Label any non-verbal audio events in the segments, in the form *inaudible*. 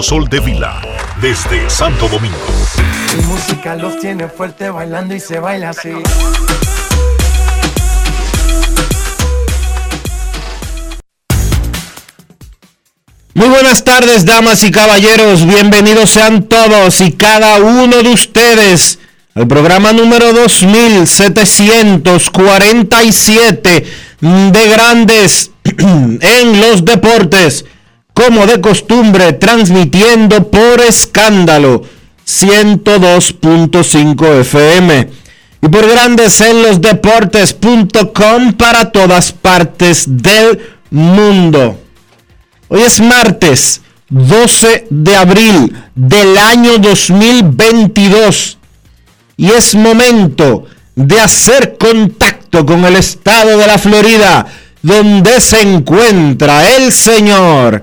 Sol de Vila, desde Santo Domingo. Mi música los tiene fuerte bailando y se baila así. Muy buenas tardes, damas y caballeros. Bienvenidos sean todos y cada uno de ustedes al programa número 2747 de Grandes *clears throat* en los Deportes como de costumbre, transmitiendo por escándalo 102.5 FM y por grandes en los deportes.com para todas partes del mundo. Hoy es martes 12 de abril del año 2022 y es momento de hacer contacto con el estado de la Florida donde se encuentra el señor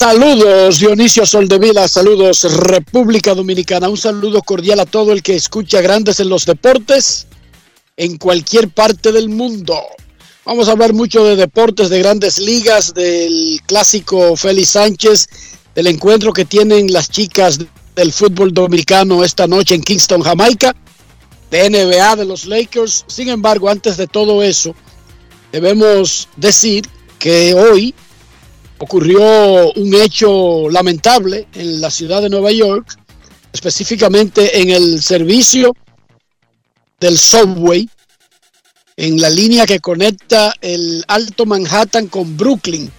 Saludos Dionisio Soldevila, saludos República Dominicana, un saludo cordial a todo el que escucha Grandes en los Deportes en cualquier parte del mundo. Vamos a hablar mucho de deportes, de grandes ligas, del clásico Félix Sánchez, del encuentro que tienen las chicas del fútbol dominicano esta noche en Kingston, Jamaica, de NBA, de los Lakers. Sin embargo, antes de todo eso, debemos decir que hoy ocurrió un hecho lamentable en la ciudad de Nueva York, específicamente en el servicio del subway, en la línea que conecta el Alto Manhattan con Brooklyn.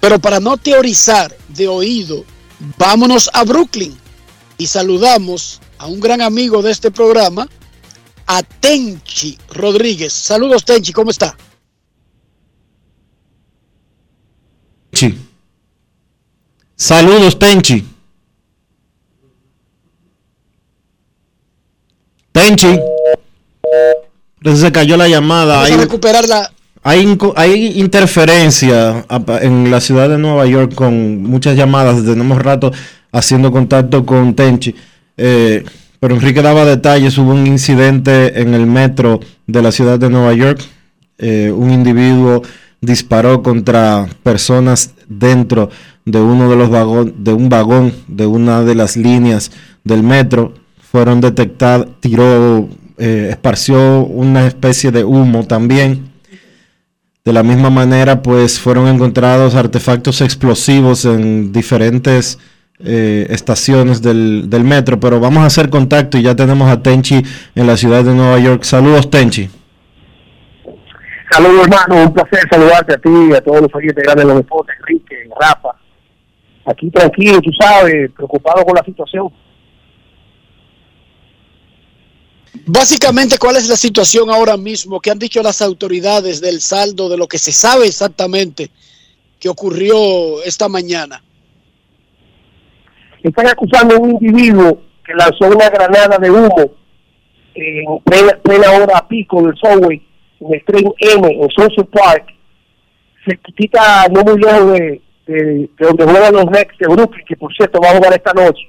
Pero para no teorizar de oído, vámonos a Brooklyn y saludamos a un gran amigo de este programa, a Tenchi Rodríguez. Saludos Tenchi, ¿cómo está? Saludos, Tenchi. Tenchi. Se cayó la llamada. hay, recuperarla. Hay, hay interferencia en la ciudad de Nueva York con muchas llamadas. Tenemos rato haciendo contacto con Tenchi. Eh, pero Enrique daba detalles. Hubo un incidente en el metro de la ciudad de Nueva York. Eh, un individuo disparó contra personas dentro de uno de los vagones, de un vagón de una de las líneas del metro. Fueron detectadas, tiró, eh, esparció una especie de humo también. De la misma manera, pues fueron encontrados artefactos explosivos en diferentes eh, estaciones del, del metro. Pero vamos a hacer contacto y ya tenemos a Tenchi en la ciudad de Nueva York. Saludos, Tenchi. Saludos, hermano. Un placer saludarte a ti y a todos los oyentes grandes de los deportes, Enrique, Rafa. Aquí tranquilo, tú sabes, preocupado con la situación. Básicamente, ¿cuál es la situación ahora mismo? ¿Qué han dicho las autoridades del saldo de lo que se sabe exactamente que ocurrió esta mañana? Están acusando a un individuo que lanzó una granada de humo en plena, plena hora pico del subway en el tren M en Social Park, se quita no muy lejos de, de, de donde juegan los Nets de Brooklyn, que por cierto va a jugar esta noche,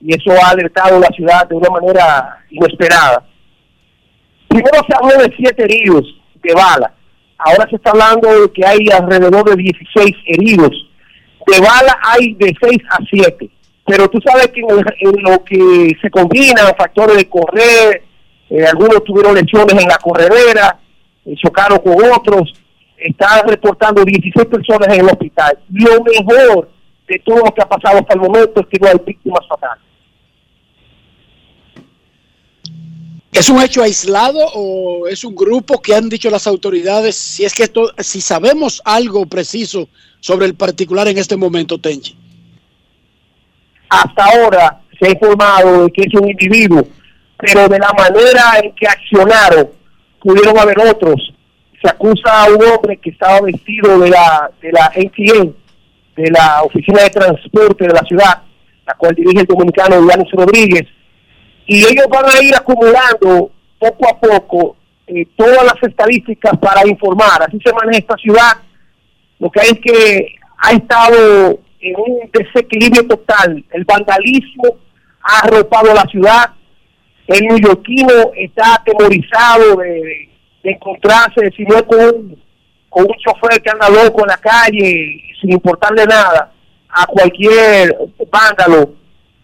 y eso ha alertado la ciudad de una manera inesperada. Primero se habló de siete heridos de bala, ahora se está hablando de que hay alrededor de 16 heridos. De bala hay de 6 a 7, pero tú sabes que en lo que se combinan factores de correr, eh, algunos tuvieron lesiones en la corredera, eh, chocaron con otros, están reportando 16 personas en el hospital. Lo mejor de todo lo que ha pasado hasta el momento es que no hay víctimas fatales. ¿Es un hecho aislado o es un grupo que han dicho las autoridades? Si es que esto, si sabemos algo preciso sobre el particular en este momento, Tenchi. hasta ahora se ha informado de que es un individuo, pero de la manera en que accionaron, pudieron haber otros. Se acusa a un hombre que estaba vestido de la, de la ATM, de la Oficina de Transporte de la ciudad, la cual dirige el dominicano Yanis Rodríguez, y ellos van a ir acumulando poco a poco eh, todas las estadísticas para informar. Así se maneja esta ciudad. Lo que hay es que ha estado en un desequilibrio total. El vandalismo ha arropado la ciudad. El neoyorquino está atemorizado de, encontrarse, si no con un, con un chofer que anda loco en la calle, sin importarle nada, a cualquier vándalo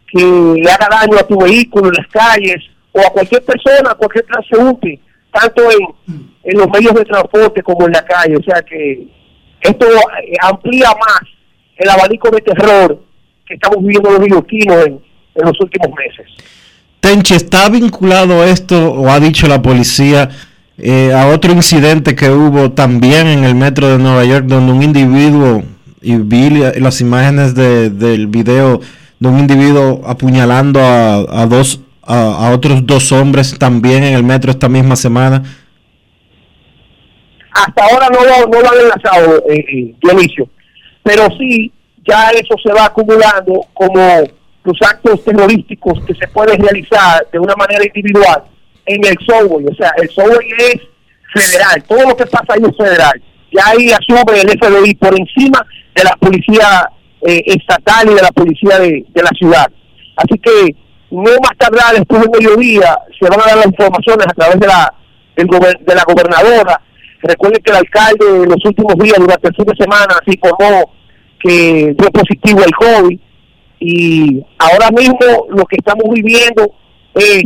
que le haga daño a tu vehículo en las calles o a cualquier persona, a cualquier transeúnte, tanto en, en los medios de transporte como en la calle. O sea que esto eh, amplía más el abanico de terror que estamos viviendo los neoyorquinos en, en los últimos meses. Tenchi, ¿está vinculado esto, o ha dicho la policía, eh, a otro incidente que hubo también en el metro de Nueva York, donde un individuo, y vi la- las imágenes de- del video de un individuo apuñalando a, a dos a, a otros dos hombres también en el metro esta misma semana? hasta ahora no lo, no lo han enlazado, eh, eh, Dionisio, pero sí ya eso se va acumulando como los actos terrorísticos que se pueden realizar de una manera individual en el subway, o sea, el subway es federal, todo lo que pasa ahí es federal, ya ahí asume el FBI por encima de la policía eh, estatal y de la policía de, la ciudad. Así que no más tardar después del mediodía se van a dar las informaciones a través de la, del gober- de la gobernadora. Recuerden que el alcalde en los últimos días, durante el fin de semana, se informó que dio positivo el COVID y ahora mismo lo que estamos viviendo es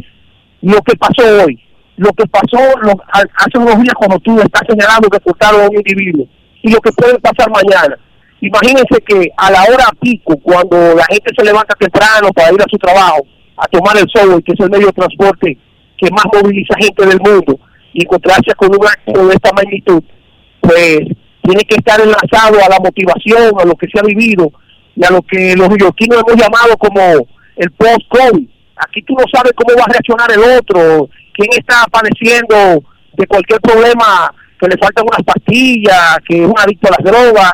lo que pasó hoy, lo que pasó lo- ha- hace unos días cuando tú estás señalando que cortaron a un individuo y lo que puede pasar mañana. Imagínense que a la hora pico, cuando la gente se levanta temprano para ir a su trabajo, a tomar el sol, que es el medio de transporte que más moviliza gente del mundo, y encontrarse con un acto de esta magnitud, pues tiene que estar enlazado a la motivación, a lo que se ha vivido y a lo que los neoyorquinos hemos llamado como el post-COVID. Aquí tú no sabes cómo va a reaccionar el otro, quién está padeciendo de cualquier problema, que le faltan unas pastillas, que es un adicto a las drogas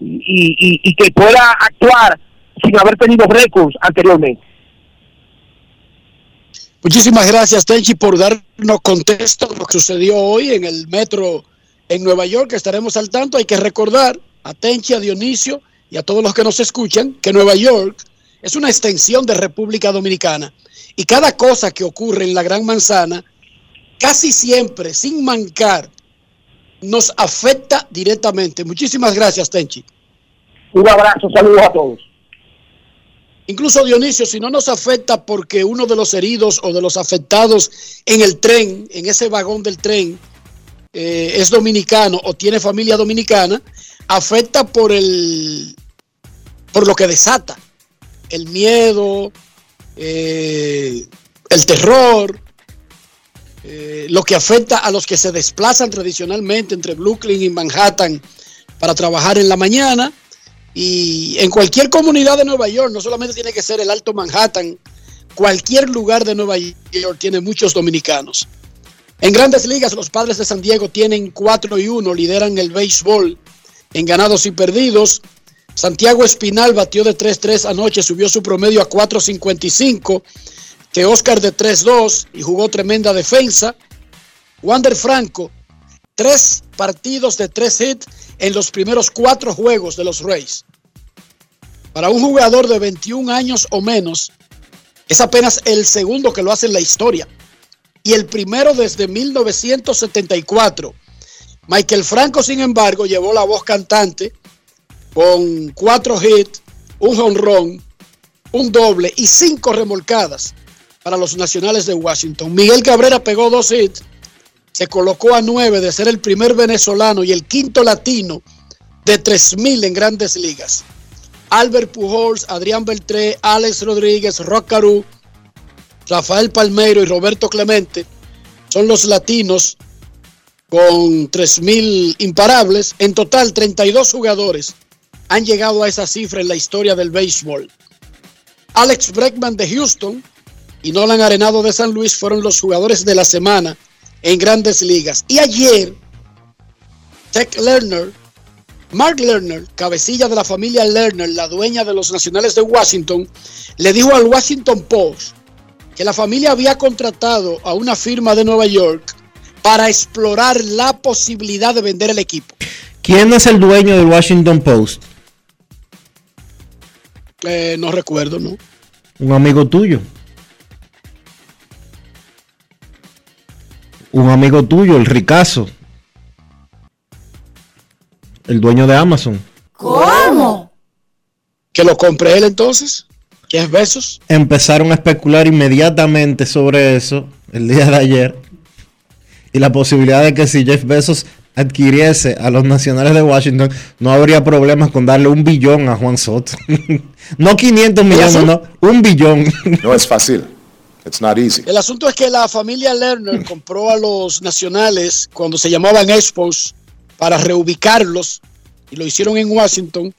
y, y, y que pueda actuar sin haber tenido récords anteriormente. Muchísimas gracias, Tenchi, por darnos contexto de lo que sucedió hoy en el metro en Nueva York. Estaremos al tanto. Hay que recordar a Tenchi, a Dionisio y a todos los que nos escuchan que Nueva York es una extensión de República Dominicana y cada cosa que ocurre en la Gran Manzana, casi siempre, sin mancar, nos afecta directamente. Muchísimas gracias, Tenchi. Un abrazo, saludos a todos. Incluso Dionisio, si no nos afecta porque uno de los heridos o de los afectados en el tren, en ese vagón del tren, eh, es dominicano o tiene familia dominicana, afecta por el por lo que desata, el miedo, eh, el terror, eh, lo que afecta a los que se desplazan tradicionalmente entre Brooklyn y Manhattan para trabajar en la mañana y en cualquier comunidad de Nueva York, no solamente tiene que ser el Alto Manhattan, cualquier lugar de Nueva York tiene muchos dominicanos. En grandes ligas, los padres de San Diego tienen 4 y 1, lideran el béisbol en ganados y perdidos. Santiago Espinal batió de 3-3 anoche, subió su promedio a 4.55, que Oscar de 3-2 y jugó tremenda defensa. Wander Franco, tres partidos de tres hits en los primeros cuatro juegos de los Rays. Para un jugador de 21 años o menos, es apenas el segundo que lo hace en la historia. Y el primero desde 1974. Michael Franco, sin embargo, llevó la voz cantante con cuatro hits, un honrón, un doble y cinco remolcadas para los nacionales de Washington. Miguel Cabrera pegó dos hits, se colocó a nueve de ser el primer venezolano y el quinto latino de 3.000 en grandes ligas. Albert Pujols, Adrián Beltré, Alex Rodríguez, Rock Rafael Palmeiro y Roberto Clemente son los latinos con 3.000 imparables. En total, 32 jugadores han llegado a esa cifra en la historia del béisbol. Alex Breckman de Houston y Nolan Arenado de San Luis fueron los jugadores de la semana en grandes ligas. Y ayer, Tech Lerner, Mark Lerner, cabecilla de la familia Lerner, la dueña de los Nacionales de Washington, le dijo al Washington Post que la familia había contratado a una firma de Nueva York para explorar la posibilidad de vender el equipo. ¿Quién es el dueño del Washington Post? Eh, no recuerdo, ¿no? Un amigo tuyo. Un amigo tuyo, el Ricazo. El dueño de Amazon. ¿Cómo? ¿Que lo compré él entonces? ¿Qué es besos? Empezaron a especular inmediatamente sobre eso el día de ayer. Y la posibilidad de que si Jeff Bezos adquiriese a los nacionales de Washington, no habría problemas con darle un billón a Juan Soto. *laughs* no 500 millones, no, un billón. *laughs* no es fácil. It's not easy. El asunto es que la familia Lerner compró a los nacionales cuando se llamaban Expos para reubicarlos y lo hicieron en Washington.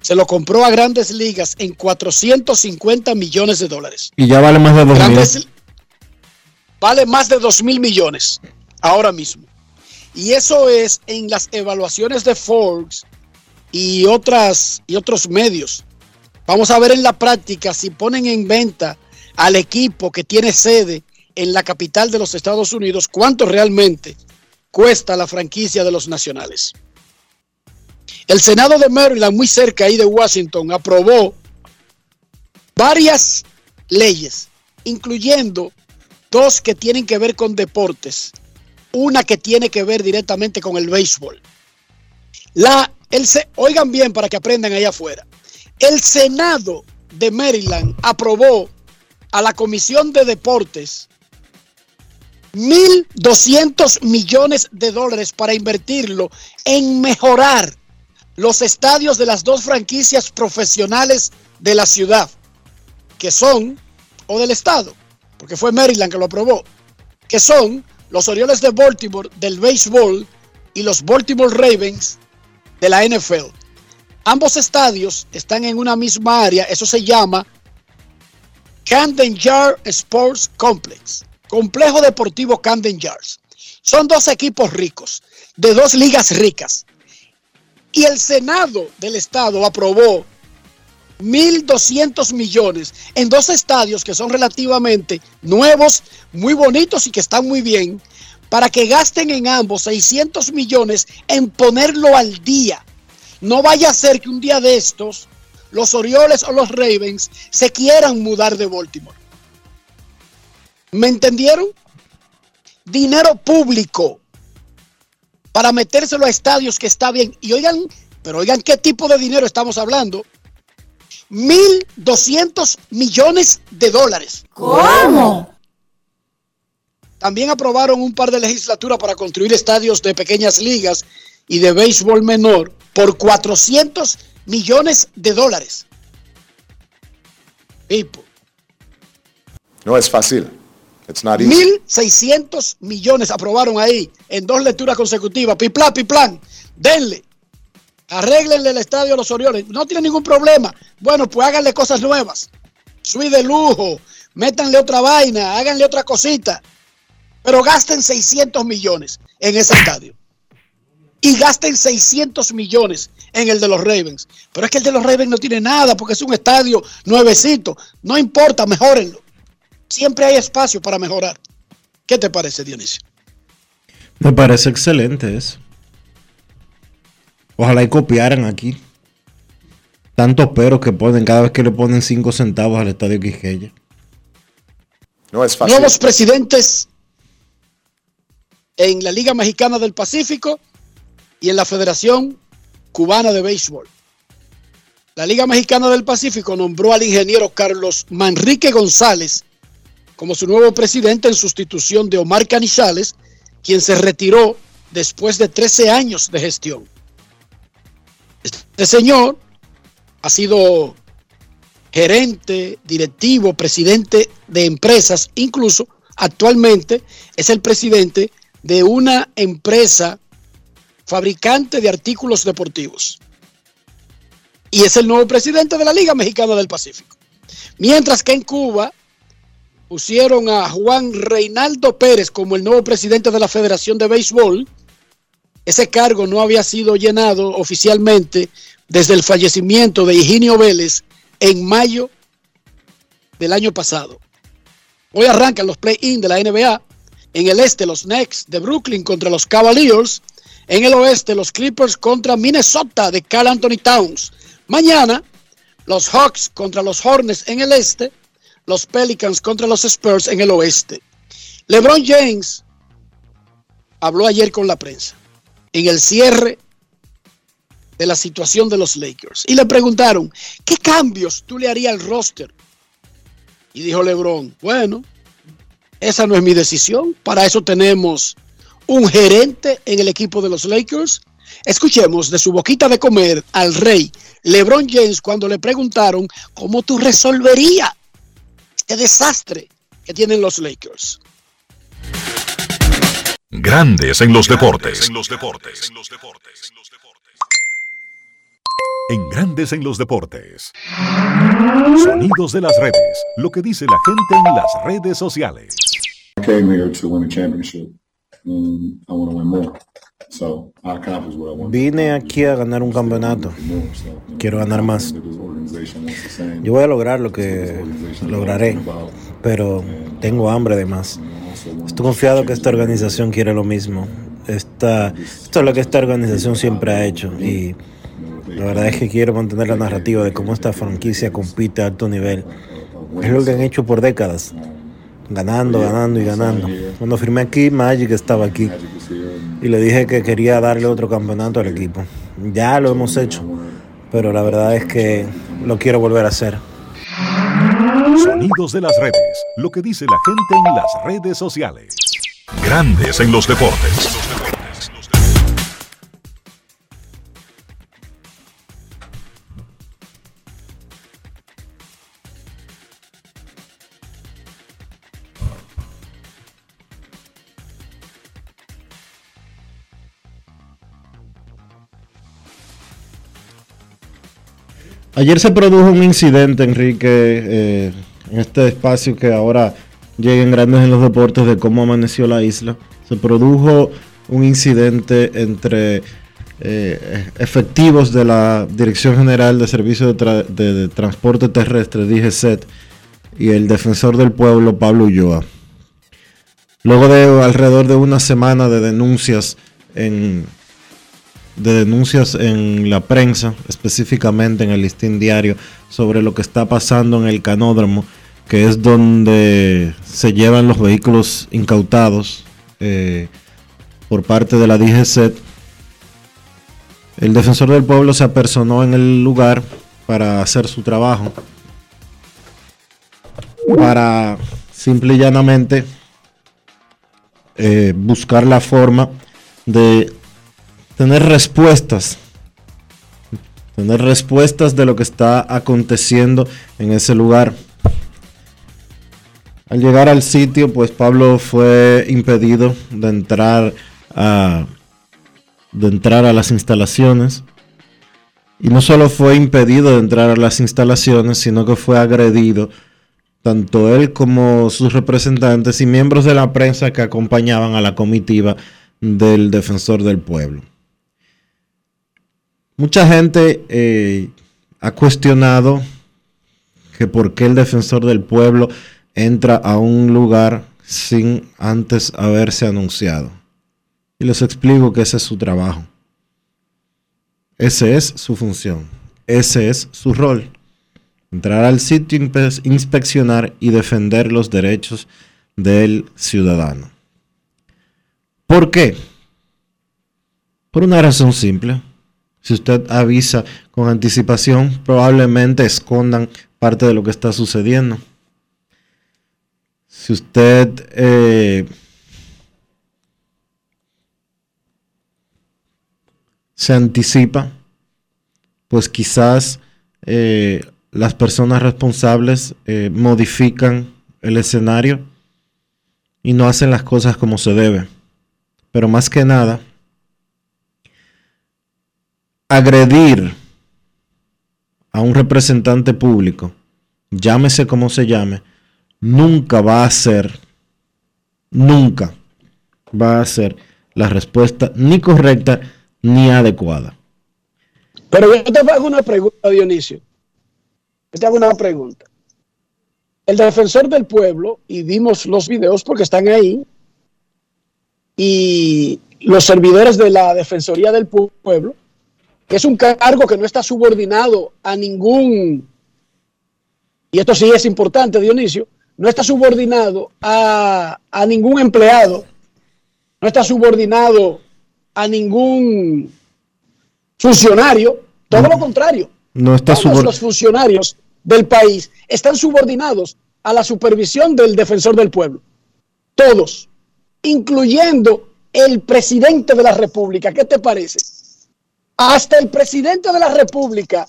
Se lo compró a grandes ligas en 450 millones de dólares. Y ya vale más de 2 Grandes, vale más de 2 mil millones ahora mismo. Y eso es en las evaluaciones de Forbes y, otras, y otros medios. Vamos a ver en la práctica si ponen en venta al equipo que tiene sede en la capital de los Estados Unidos, cuánto realmente cuesta la franquicia de los nacionales. El Senado de Maryland, muy cerca ahí de Washington, aprobó varias leyes, incluyendo dos que tienen que ver con deportes, una que tiene que ver directamente con el béisbol. La, el, oigan bien para que aprendan allá afuera. El Senado de Maryland aprobó a la Comisión de Deportes 1.200 millones de dólares para invertirlo en mejorar los estadios de las dos franquicias profesionales de la ciudad, que son, o del estado, porque fue Maryland que lo aprobó, que son los Orioles de Baltimore del béisbol y los Baltimore Ravens de la NFL. Ambos estadios están en una misma área, eso se llama Camden Yard Sports Complex, Complejo Deportivo Camden Yards. Son dos equipos ricos, de dos ligas ricas. Y el Senado del Estado aprobó 1.200 millones en dos estadios que son relativamente nuevos, muy bonitos y que están muy bien, para que gasten en ambos 600 millones en ponerlo al día. No vaya a ser que un día de estos los Orioles o los Ravens se quieran mudar de Baltimore. ¿Me entendieron? Dinero público para metérselo a estadios que está bien. Y oigan, pero oigan qué tipo de dinero estamos hablando. 1.200 millones de dólares. ¿Cómo? También aprobaron un par de legislaturas para construir estadios de pequeñas ligas y de béisbol menor por 400 millones de dólares. People. No es fácil. It's not easy. 1.600 millones aprobaron ahí en dos lecturas consecutivas. Pipla, piplan. Denle. Arréglenle el estadio a los Orioles. No tiene ningún problema. Bueno, pues háganle cosas nuevas. Suite de lujo. Métanle otra vaina. Háganle otra cosita. Pero gasten 600 millones en ese estadio y gasten 600 millones en el de los Ravens. Pero es que el de los Ravens no tiene nada porque es un estadio nuevecito. No importa, mejórenlo. Siempre hay espacio para mejorar. ¿Qué te parece, Dionisio? Me parece excelente eso. Ojalá y copiaran aquí. tantos peros que ponen cada vez que le ponen 5 centavos al estadio Quisqueya. No es fácil. Nuevos presidentes en la Liga Mexicana del Pacífico y en la Federación Cubana de Béisbol. La Liga Mexicana del Pacífico nombró al ingeniero Carlos Manrique González como su nuevo presidente en sustitución de Omar Canizales, quien se retiró después de 13 años de gestión. Este señor ha sido gerente, directivo, presidente de empresas, incluso actualmente es el presidente de una empresa fabricante de artículos deportivos. Y es el nuevo presidente de la Liga Mexicana del Pacífico. Mientras que en Cuba pusieron a Juan Reinaldo Pérez como el nuevo presidente de la Federación de Béisbol. Ese cargo no había sido llenado oficialmente desde el fallecimiento de Higinio Vélez en mayo del año pasado. Hoy arrancan los play-in de la NBA. En el este, los Knicks de Brooklyn contra los Cavaliers. En el oeste, los Clippers contra Minnesota de Carl Anthony Towns. Mañana, los Hawks contra los Hornets en el este. Los Pelicans contra los Spurs en el oeste. LeBron James habló ayer con la prensa en el cierre de la situación de los Lakers. Y le preguntaron, ¿qué cambios tú le harías al roster? Y dijo LeBron, bueno, esa no es mi decisión. Para eso tenemos un gerente en el equipo de los Lakers. Escuchemos de su boquita de comer al rey LeBron James cuando le preguntaron cómo tú resolverías este desastre que tienen los Lakers. Grandes en los deportes. En los deportes. En Grandes en los deportes. Sonidos de las redes. Lo que dice la gente en las redes sociales. I came here to win a championship. And I want to win more. So I accomplished what I wanted. Vine aquí a ganar un campeonato. Quiero ganar más. Yo voy a lograr lo que lograré, pero tengo hambre de más. Estoy confiado que esta organización quiere lo mismo. Esta, esto es lo que esta organización siempre ha hecho y la verdad es que quiero mantener la narrativa de cómo esta franquicia compite a alto nivel. Es lo que han hecho por décadas. Ganando, ganando y ganando. Cuando firmé aquí, Magic estaba aquí. Y le dije que quería darle otro campeonato al equipo. Ya lo hemos hecho. Pero la verdad es que lo quiero volver a hacer. Sonidos de las redes. Lo que dice la gente en las redes sociales. Grandes en los deportes. Ayer se produjo un incidente, Enrique, eh, en este espacio que ahora lleguen grandes en los deportes de cómo amaneció la isla. Se produjo un incidente entre eh, efectivos de la Dirección General de Servicios de, de Transporte Terrestre, DGCET, y el defensor del pueblo, Pablo Ulloa. Luego de alrededor de una semana de denuncias en, de denuncias en la prensa, específicamente en el listín diario, sobre lo que está pasando en el canódromo, que es donde se llevan los vehículos incautados eh, por parte de la DGCET. El defensor del pueblo se apersonó en el lugar para hacer su trabajo, para simple y llanamente eh, buscar la forma de tener respuestas. Tener respuestas de lo que está aconteciendo en ese lugar. Al llegar al sitio, pues Pablo fue impedido de entrar a, de entrar a las instalaciones. Y no solo fue impedido de entrar a las instalaciones, sino que fue agredido tanto él como sus representantes y miembros de la prensa que acompañaban a la comitiva del defensor del pueblo. Mucha gente eh, ha cuestionado que por qué el defensor del pueblo entra a un lugar sin antes haberse anunciado. Y les explico que ese es su trabajo. Esa es su función. ese es su rol. Entrar al sitio, inspe- inspeccionar y defender los derechos del ciudadano. ¿Por qué? Por una razón simple. Si usted avisa con anticipación, probablemente escondan parte de lo que está sucediendo. Si usted eh, se anticipa, pues quizás eh, las personas responsables eh, modifican el escenario y no hacen las cosas como se debe. Pero más que nada, agredir a un representante público, llámese como se llame, nunca va a ser, nunca va a ser la respuesta ni correcta ni adecuada. Pero yo te hago una pregunta, Dionisio. Yo te hago una pregunta. El defensor del pueblo, y vimos los videos porque están ahí, y los servidores de la Defensoría del Pu- Pueblo, es un cargo que no está subordinado a ningún, y esto sí es importante, Dionisio, no está subordinado a, a ningún empleado, no está subordinado a ningún funcionario, todo lo contrario. No está Todos los funcionarios del país están subordinados a la supervisión del defensor del pueblo. Todos, incluyendo el presidente de la República. ¿Qué te parece? Hasta el presidente de la República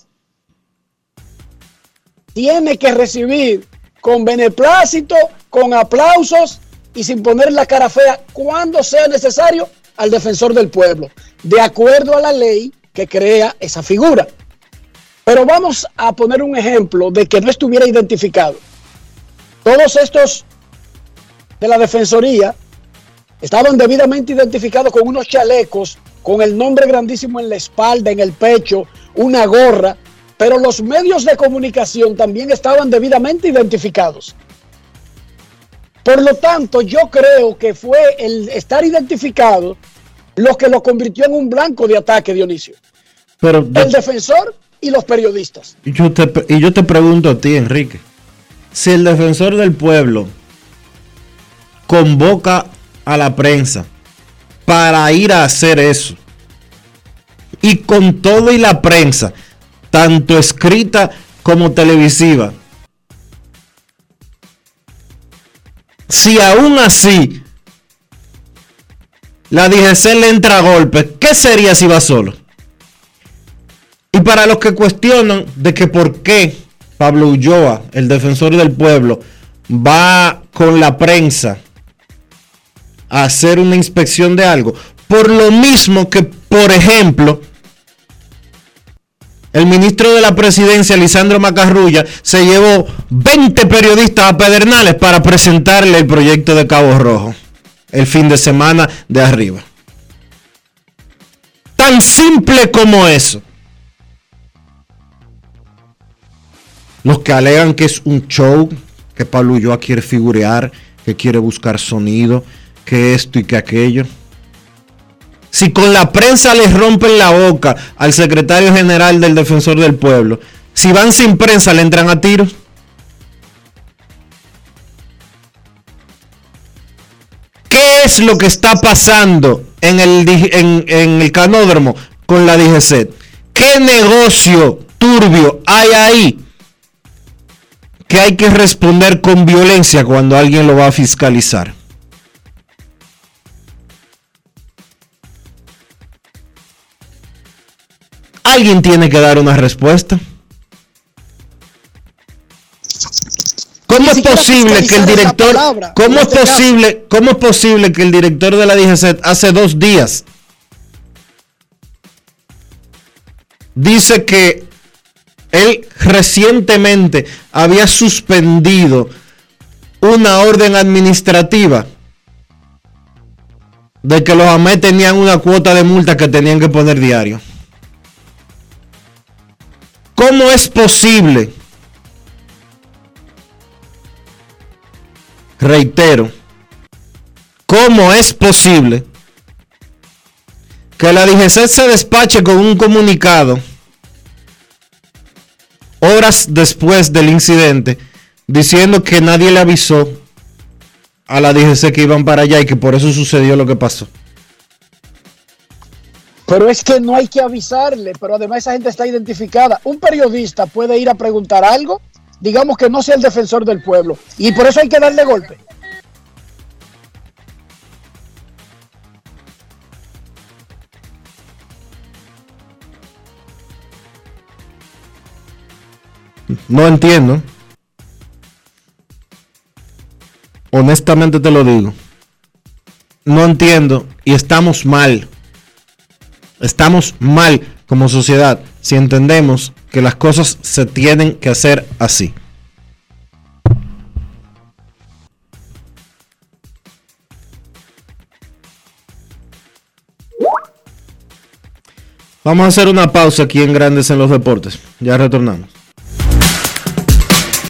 tiene que recibir con beneplácito, con aplausos y sin poner la cara fea cuando sea necesario al defensor del pueblo, de acuerdo a la ley que crea esa figura. Pero vamos a poner un ejemplo de que no estuviera identificado. Todos estos de la Defensoría estaban debidamente identificados con unos chalecos, con el nombre grandísimo en la espalda, en el pecho, una gorra, pero los medios de comunicación también estaban debidamente identificados. Por lo tanto, yo creo que fue el estar identificado lo que lo convirtió en un blanco de ataque, Dionisio. Pero El defensor y los periodistas. Y yo, te, y yo te pregunto a ti, Enrique, si el defensor del pueblo convoca a la prensa para ir a hacer eso, y con todo y la prensa, tanto escrita como televisiva, si aún así la DGC le entra a golpe, ¿qué sería si va solo? Y para los que cuestionan de que por qué Pablo Ulloa, el defensor del pueblo, va con la prensa a hacer una inspección de algo, por lo mismo que, por ejemplo, el ministro de la presidencia, Lisandro Macarrulla, se llevó 20 periodistas a Pedernales para presentarle el proyecto de Cabo Rojo el fin de semana de arriba. Tan simple como eso. Los que alegan que es un show, que Pablo Ulloa quiere figurear, que quiere buscar sonido, que esto y que aquello. Si con la prensa les rompen la boca al secretario general del Defensor del Pueblo, si van sin prensa le entran a tiros. ¿Qué es lo que está pasando en el, en, en el canódromo con la DGC? ¿Qué negocio turbio hay ahí que hay que responder con violencia cuando alguien lo va a fiscalizar? Alguien tiene que dar una respuesta. ¿Cómo es posible que el director, palabra, cómo es este posible, cómo es posible que el director de la DGC hace dos días dice que él recientemente había suspendido una orden administrativa de que los AME tenían una cuota de multa que tenían que poner diario. ¿Cómo es posible? Reitero, ¿cómo es posible que la DGC se despache con un comunicado horas después del incidente, diciendo que nadie le avisó a la DGC que iban para allá y que por eso sucedió lo que pasó. Pero es que no hay que avisarle, pero además esa gente está identificada. Un periodista puede ir a preguntar algo, digamos que no sea el defensor del pueblo, y por eso hay que darle golpe. No entiendo. Honestamente te lo digo. No entiendo y estamos mal. Estamos mal como sociedad si entendemos que las cosas se tienen que hacer así. Vamos a hacer una pausa aquí en Grandes en los Deportes. Ya retornamos.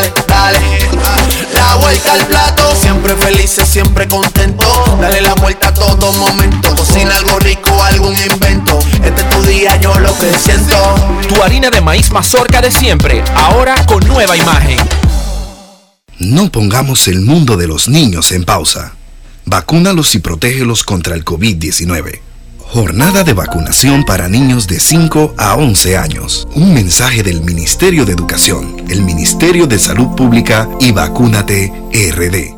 dale, dale. La vuelta al plato, siempre felices, siempre contento. Dale la vuelta a todo momento. Cocina algo rico, algún invento. Este es tu día, yo lo que siento. Tu harina de maíz mazorca de siempre, ahora con nueva imagen. No pongamos el mundo de los niños en pausa. Vacúnalos y protégelos contra el COVID-19. Jornada de vacunación para niños de 5 a 11 años. Un mensaje del Ministerio de Educación, el Ministerio de Salud Pública y Vacúnate RD.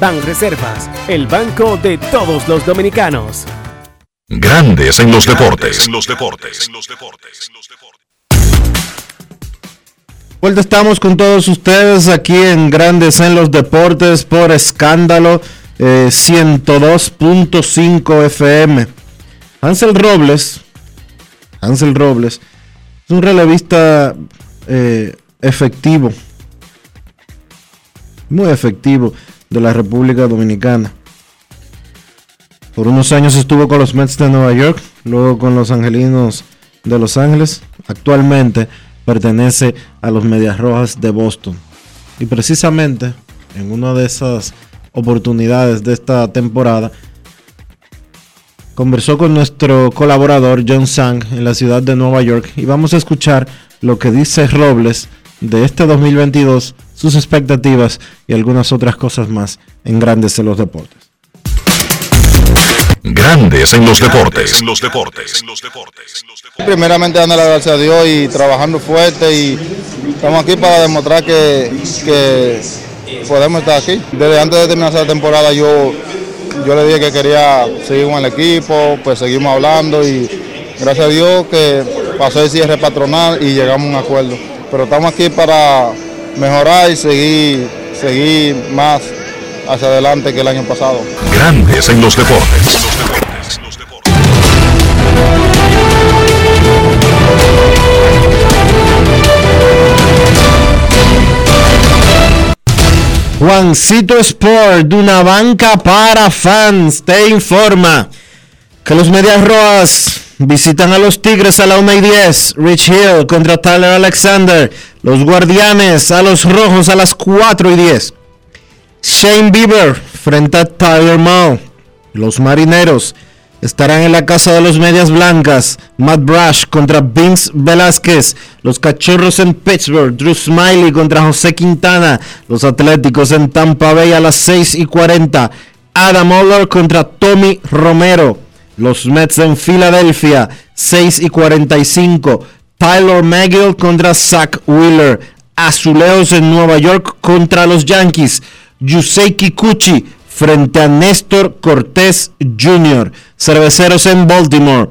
Banreservas, el banco de todos los dominicanos. Grandes en los deportes. En los deportes. Vuelta estamos con todos ustedes aquí en Grandes en los Deportes por escándalo eh, 102.5 FM. Ansel Robles, Ansel Robles, es un relevista eh, efectivo, muy efectivo de la República Dominicana. Por unos años estuvo con los Mets de Nueva York, luego con los Angelinos de Los Ángeles. Actualmente pertenece a los Medias Rojas de Boston. Y precisamente en una de esas oportunidades de esta temporada, conversó con nuestro colaborador John Sang en la ciudad de Nueva York y vamos a escuchar lo que dice Robles de este 2022, sus expectativas y algunas otras cosas más en Grandes en los Deportes. Grandes en los deportes. En los deportes. Primeramente dando las gracias a Dios y trabajando fuerte y estamos aquí para demostrar que, que podemos estar aquí. Desde antes de terminar esa temporada yo, yo le dije que quería seguir con el equipo, pues seguimos hablando y gracias a Dios que pasó el cierre patronal y llegamos a un acuerdo. Pero estamos aquí para mejorar y seguir, seguir más hacia adelante que el año pasado. Grandes en los deportes. Juancito Sport, de una banca para fans, te informa que los Medias Rojas visitan a los Tigres a la 1 y 10. Rich Hill contra Tyler Alexander. Los Guardianes a los Rojos a las 4 y 10. Shane Bieber frente a Tyler Mao. Los Marineros estarán en la casa de los Medias Blancas. Matt Brash contra Vince Velázquez. Los Cachorros en Pittsburgh. Drew Smiley contra José Quintana. Los Atléticos en Tampa Bay a las 6 y 40. Adam Oller contra Tommy Romero. Los Mets en Filadelfia, 6 y 45. Tyler McGill contra Zach Wheeler. Azulejos en Nueva York contra los Yankees. Yusei Kikuchi frente a Néstor Cortés Jr. Cerveceros en Baltimore,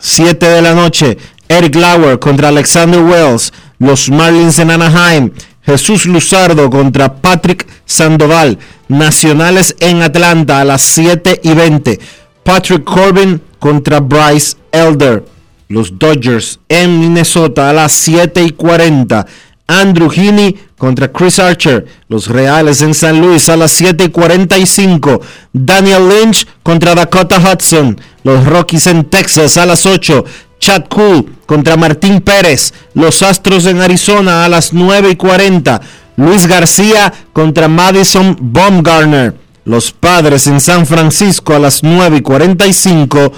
7 de la noche. Eric Lauer contra Alexander Wells. Los Marlins en Anaheim. Jesús Luzardo contra Patrick Sandoval. Nacionales en Atlanta a las 7 y 20. Patrick Corbin contra Bryce Elder. Los Dodgers en Minnesota a las 7 y 40. Andrew Heaney contra Chris Archer. Los Reales en San Luis a las 7 y 45. Daniel Lynch contra Dakota Hudson. Los Rockies en Texas a las 8. Chad Cool contra Martín Pérez. Los Astros en Arizona a las 9 y 40. Luis García contra Madison Baumgartner. Los Padres en San Francisco a las 9 y 45.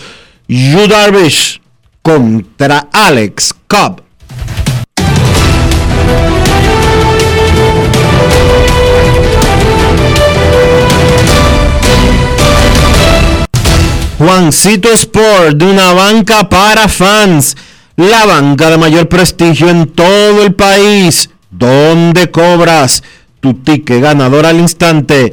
Yu Darvish contra Alex Cobb. Juancito Sport, de una banca para fans. La banca de mayor prestigio en todo el país. Donde cobras tu ticket ganador al instante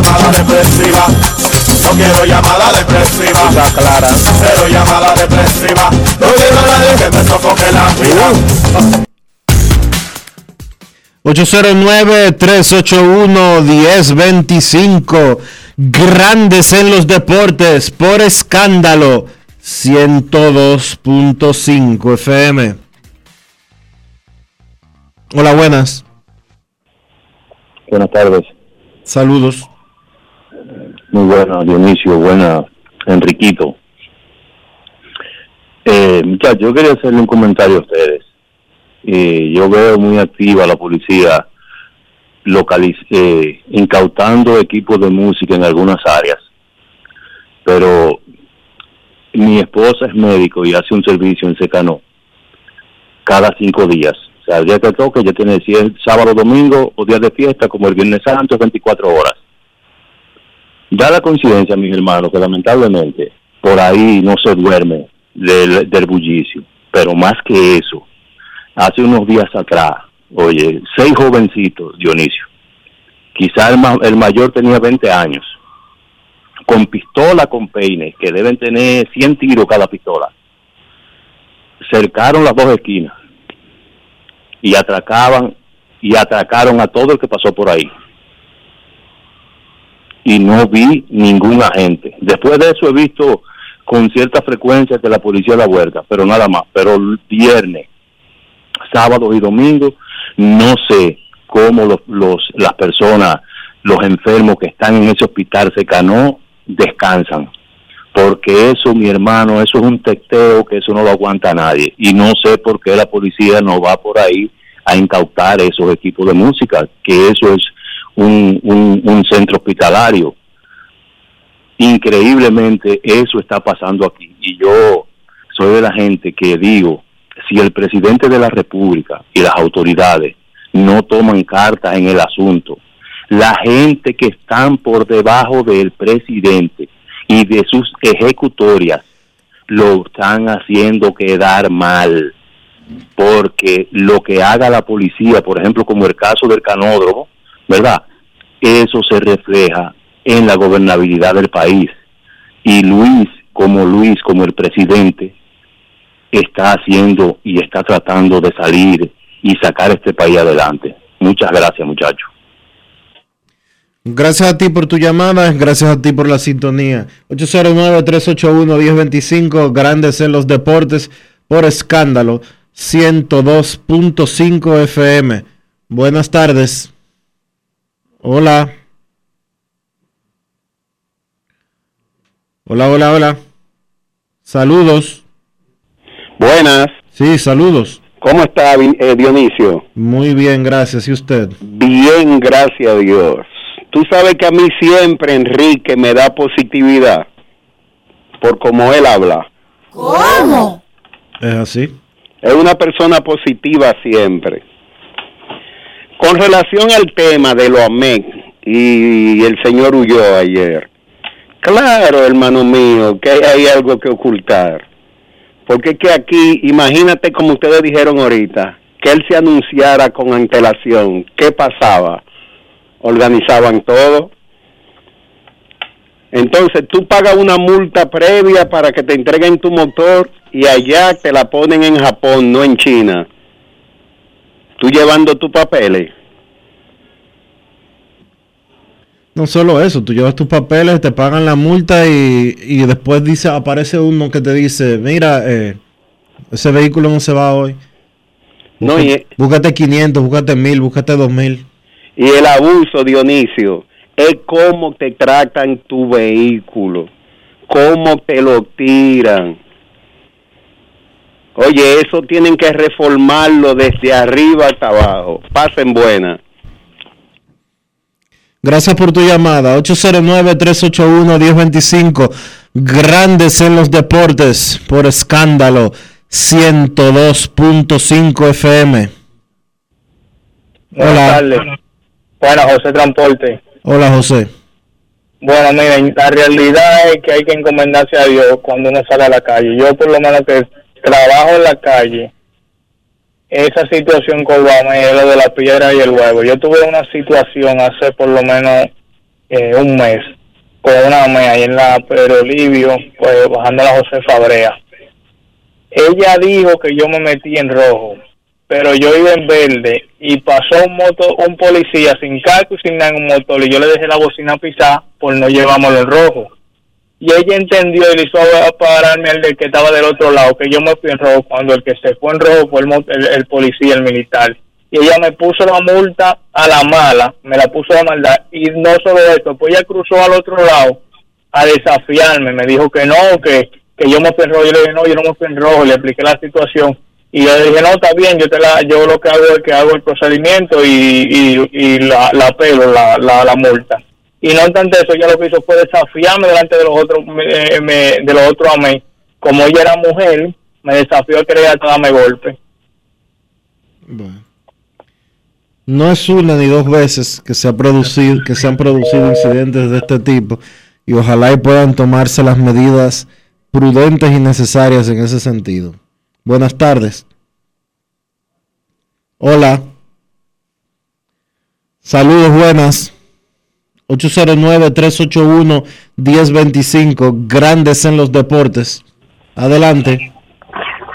llamada depresiva. No quiero llamada depresiva. Está clara. Cero llamada depresiva. No quiero a nadie que me sofoque la vida. 809-381-1025. Grandes en los deportes por escándalo. 102.5 FM. Hola, buenas. Buenas tardes. Saludos. Muy buena, Dionisio. Buena, Enriquito. Eh, muchachos, yo quería hacerle un comentario a ustedes. Eh, yo veo muy activa la policía localiz eh, incautando equipos de música en algunas áreas, pero mi esposa es médico y hace un servicio en Secano cada cinco días. O sea, el día que toque ya tiene si es sábado, domingo o días de fiesta, como el Viernes Santo, 24 horas. Da la coincidencia, mis hermanos, que lamentablemente por ahí no se duerme del, bullicio. Pero más que eso, hace unos días atrás, oye, seis jovencitos, Dionisio, quizá el, ma- el mayor tenía 20 años, con pistola con peine, que deben tener 100 tiros cada pistola, cercaron las dos esquinas y atracaban y atracaron a todo el que pasó por ahí. Y no vi ningún agente. Después de eso he visto con cierta frecuencia que la policía da vuelta, pero nada más. Pero viernes, sábado y domingo, no sé cómo los, los, las personas, los enfermos que están en ese hospital cercano, descansan. Porque eso, mi hermano, eso es un testeo que eso no lo aguanta nadie. Y no sé por qué la policía no va por ahí a incautar esos equipos de música, que eso es un, un, un centro hospitalario. Increíblemente eso está pasando aquí. Y yo soy de la gente que digo, si el presidente de la República y las autoridades no toman cartas en el asunto, la gente que están por debajo del presidente y de sus ejecutorias lo están haciendo quedar mal. Porque lo que haga la policía, por ejemplo, como el caso del canódromo, ¿verdad? Eso se refleja en la gobernabilidad del país. Y Luis, como Luis, como el presidente, está haciendo y está tratando de salir y sacar este país adelante. Muchas gracias, muchachos. Gracias a ti por tu llamada, gracias a ti por la sintonía. 809-381-1025, grandes en los deportes, por escándalo, 102.5 FM. Buenas tardes. Hola. Hola, hola, hola. Saludos. Buenas. Sí, saludos. ¿Cómo está eh, Dionisio? Muy bien, gracias. ¿Y usted? Bien, gracias a Dios. Tú sabes que a mí siempre Enrique me da positividad por cómo él habla. ¿Cómo? Es así. Es una persona positiva siempre. Con relación al tema de lo AMEC y el señor huyó ayer. Claro, hermano mío, que hay algo que ocultar. Porque es que aquí, imagínate como ustedes dijeron ahorita, que él se anunciara con antelación. ¿Qué pasaba? Organizaban todo. Entonces tú pagas una multa previa para que te entreguen tu motor y allá te la ponen en Japón, no en China. Tú llevando tus papeles. No solo eso, tú llevas tus papeles, te pagan la multa y, y después dice, aparece uno que te dice, mira, eh, ese vehículo no se va hoy. No, y- búscate 500, búscate 1000, búscate 2000. Y el abuso, Dionisio, es cómo te tratan tu vehículo, cómo te lo tiran. Oye, eso tienen que reformarlo desde arriba hasta abajo. Pasen buena. Gracias por tu llamada. 809-381-1025. Grandes en los deportes por escándalo. 102.5 FM. Buenas Hola. tardes. Bueno, José Transporte. Hola José. Bueno, miren, la realidad es que hay que encomendarse a Dios cuando uno sale a la calle. Yo por lo menos que trabajo en la calle, esa situación con lo de la piedra y el huevo. Yo tuve una situación hace por lo menos eh, un mes con una mea ahí en la Pedro Livio, pues bajando la José Fabrea. Ella dijo que yo me metí en rojo, pero yo iba en verde y pasó un moto, un policía sin casco y sin nada en un motor y yo le dejé la bocina pisar por no llevármelo en rojo. Y ella entendió y le hizo pararme al del que estaba del otro lado, que yo me fui en rojo cuando el que se fue en rojo fue el, el, el policía, el militar. Y ella me puso la multa a la mala, me la puso a maldad. Y no solo eso, pues ella cruzó al otro lado a desafiarme, me dijo que no, que, que yo me fui en rojo. Yo le dije, no, yo no me fui en rojo, le expliqué la situación. Y yo le dije, no, está bien, yo te la, yo lo que hago es que hago el procedimiento y, y, y la, la pelo, la, la, la multa. Y no obstante eso, ella lo que hizo fue desafiarme delante de los otros, me- de los otros a mí. Como ella era mujer, me desafió a querer hasta darme golpe. No es una ni dos veces que se ha producido, que se han producido incidentes de este tipo y ojalá y puedan tomarse las medidas prudentes y necesarias en ese sentido. Buenas tardes. Hola. Saludos, buenas. 809-381-1025, grandes en los deportes. Adelante.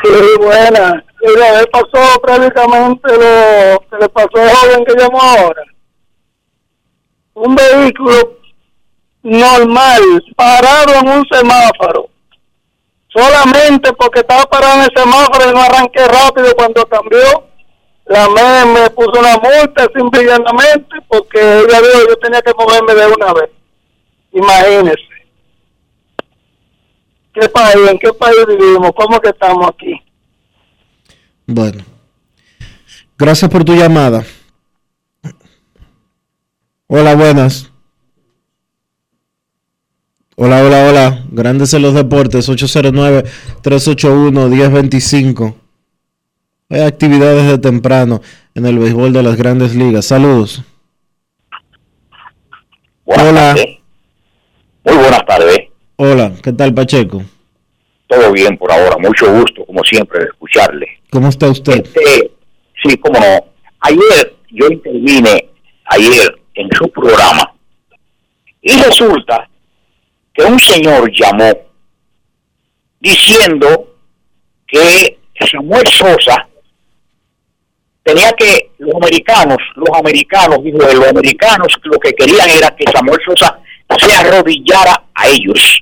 Sí, buena. Mira, le pasó prácticamente lo que le pasó al joven que llamó ahora. Un vehículo normal, parado en un semáforo. Solamente porque estaba parado en el semáforo y no arranqué rápido cuando cambió. La MEM me puso una multa simplemente porque ella dijo yo tenía que moverme de una vez. Imagínese. ¿Qué país? ¿En qué país vivimos? ¿Cómo que estamos aquí? Bueno. Gracias por tu llamada. Hola, buenas. Hola, hola, hola. Grandes en los deportes, 809-381-1025. Hay actividades de temprano en el béisbol de las grandes ligas. Saludos. Hola. Muy buenas tardes. Hola, ¿qué tal Pacheco? Todo bien por ahora. Mucho gusto, como siempre, de escucharle. ¿Cómo está usted? Este, sí, cómo no. Ayer yo intervine, ayer, en su programa, y resulta que un señor llamó diciendo que Samuel Sosa tenía que los americanos, los americanos, dijo los americanos lo que querían era que Samuel Sosa se arrodillara a ellos.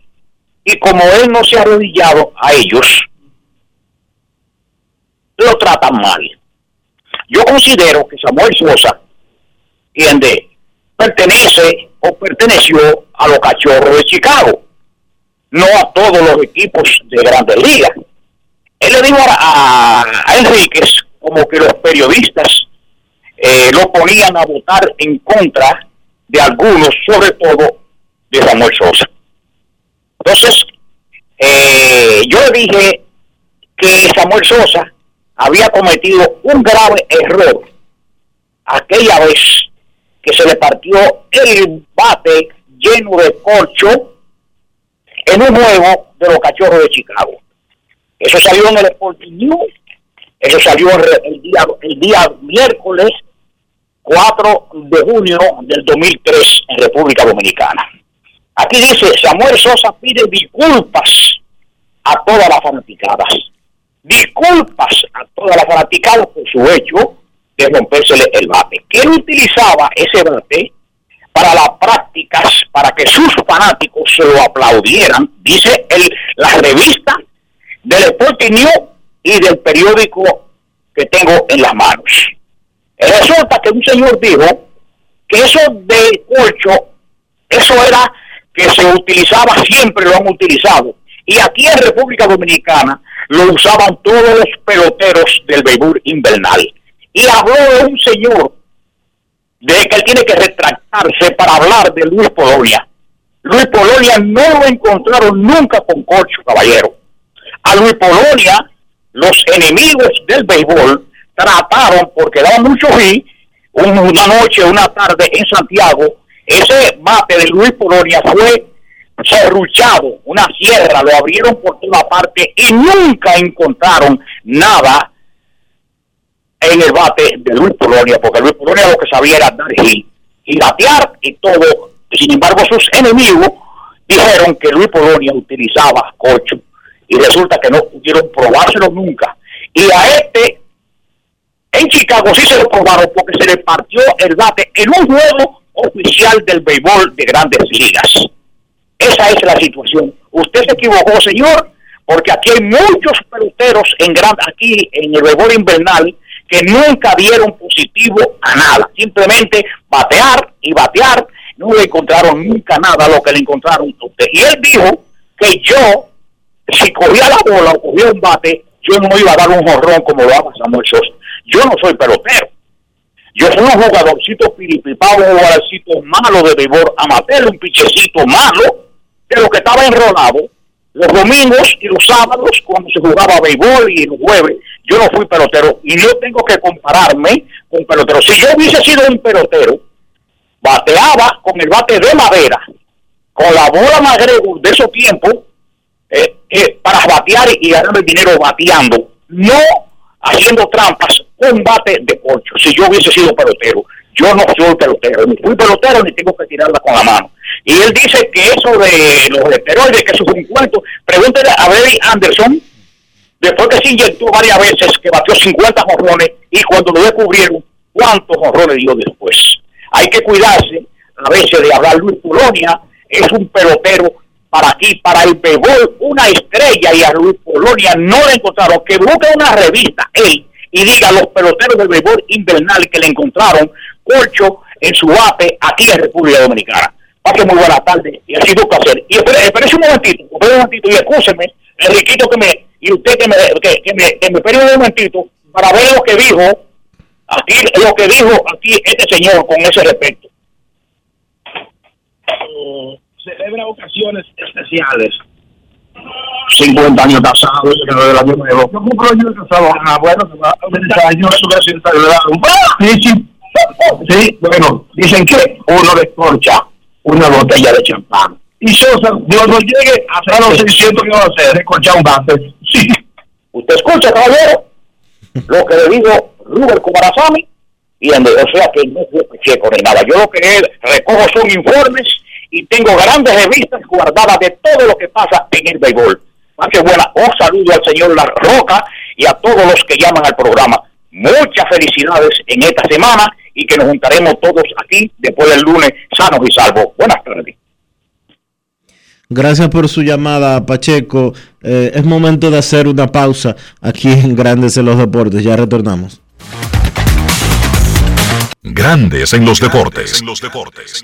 Y como él no se ha arrodillado a ellos, lo tratan mal. Yo considero que Samuel Sosa, entiende, pertenece o perteneció a los cachorros de Chicago, no a todos los equipos de grandes ligas. Él le dijo a, a, a Enríquez como que los periodistas eh, lo ponían a votar en contra de algunos, sobre todo de Samuel Sosa. Entonces, eh, yo le dije que Samuel Sosa había cometido un grave error aquella vez que se le partió el bate lleno de corcho en un juego de los cachorros de Chicago. Eso salió en el Sporting News, eso salió el día, el día miércoles 4 de junio del 2003 en República Dominicana. Aquí dice, Samuel Sosa pide disculpas a todas las fanaticadas. Disculpas a todas las fanaticadas por su hecho de romperse el bate. Él utilizaba ese bate para las prácticas, para que sus fanáticos se lo aplaudieran, dice el, la revista del Sporting News y del periódico que tengo en las manos. Resulta que un señor dijo que eso de corcho, eso era que se utilizaba, siempre lo han utilizado. Y aquí en República Dominicana lo usaban todos los peloteros del béisbol invernal. Y habló de un señor de que él tiene que retractarse para hablar de Luis Polonia. Luis Polonia no lo encontraron nunca con corcho, caballero. A Luis Polonia, los enemigos del béisbol trataron, porque daba mucho rí, una noche, una tarde en Santiago, ese bate de Luis Polonia fue serruchado, una sierra, lo abrieron por toda parte y nunca encontraron nada en el bate de Luis Polonia, porque Luis Polonia lo que sabía era dar gil y batear y todo. Sin embargo, sus enemigos dijeron que Luis Polonia utilizaba cocho y resulta que no pudieron probárselo nunca. Y a este en Chicago sí se lo probaron porque se le partió el bate en un juego oficial del béisbol de grandes ligas. Esa es la situación. Usted se equivocó, señor, porque aquí hay muchos peloteros en gran, aquí en el béisbol invernal que nunca dieron positivo a nada. Simplemente batear y batear. No le encontraron nunca nada lo que le encontraron usted. Y él dijo que yo, si cogía la bola o cogía un bate, yo no iba a dar un jorrón como lo haga Samuel Sosa. Yo no soy pelotero. Yo soy un jugadorcito piripipado, un jugadorcito malo de béisbol amateur, un pichecito malo, de lo que estaba enrolado los domingos y los sábados cuando se jugaba béisbol y los jueves. Yo no fui pelotero y no tengo que compararme con pelotero. Si yo hubiese sido un pelotero, bateaba con el bate de madera, con la bola McGregor de esos tiempos, eh, eh, para batear y ganar el dinero bateando, no haciendo trampas un bate de corcho. Si yo hubiese sido pelotero, yo no soy pelotero, ni fui pelotero ni tengo que tirarla con la mano. Y él dice que eso de los esteroides, que eso es un cuento. Pregúntele a Barry Anderson, después que se inyectó varias veces, que batió 50 jorrones, y cuando lo descubrieron, ¿cuántos jorrones dio después? Hay que cuidarse a veces de hablar Luis Polonia, es un pelotero para aquí, para el béisbol, una estrella, y a Luis Polonia no le encontraron, que busque una revista, él, y diga a los peloteros del béisbol invernal que le encontraron corcho en su bate aquí en República Dominicana. Pase muy buena tarde y así sido hacer. Y espere, espere un momentito, espere un momentito y escúcheme, Enriquito que me, y usted que me, que, que me, que espere un momentito para ver lo que dijo aquí, lo que dijo aquí este señor con ese respecto. Celebra ocasiones especiales 50 años creo del año nuevo. Yo cumplo años casado, ah, bueno, que va a 20 años, eso que sienta Sí, sí. Sí, bueno, dicen que uno descorcha una botella de champán. Y Sosa, cuando llegue hasta los 600 que va a hacer, descorchar un bate. Sí. Usted escucha, caballero, lo que le digo Rubén Kumarasami, y o sea que no fue nada. Yo lo que recojo son informes y tengo grandes revistas guardadas de todo lo que pasa en el béisbol. Más que buena, un saludo al señor La Roca y a todos los que llaman al programa. Muchas felicidades en esta semana y que nos juntaremos todos aquí después del lunes sanos y salvos. Buenas tardes. Gracias por su llamada, Pacheco. Eh, es momento de hacer una pausa aquí en Grandes en los Deportes. Ya retornamos. Grandes en los deportes. En los deportes.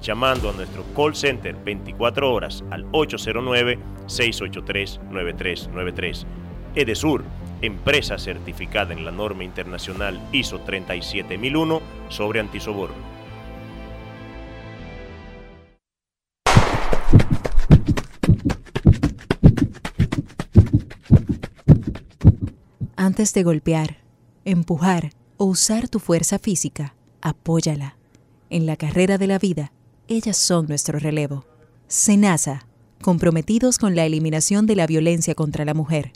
llamando a nuestro call center 24 horas al 809-683-9393. Edesur, empresa certificada en la norma internacional ISO 37001 sobre antisoborno. Antes de golpear, empujar o usar tu fuerza física, apóyala. En la carrera de la vida, ellas son nuestro relevo. Senasa, comprometidos con la eliminación de la violencia contra la mujer.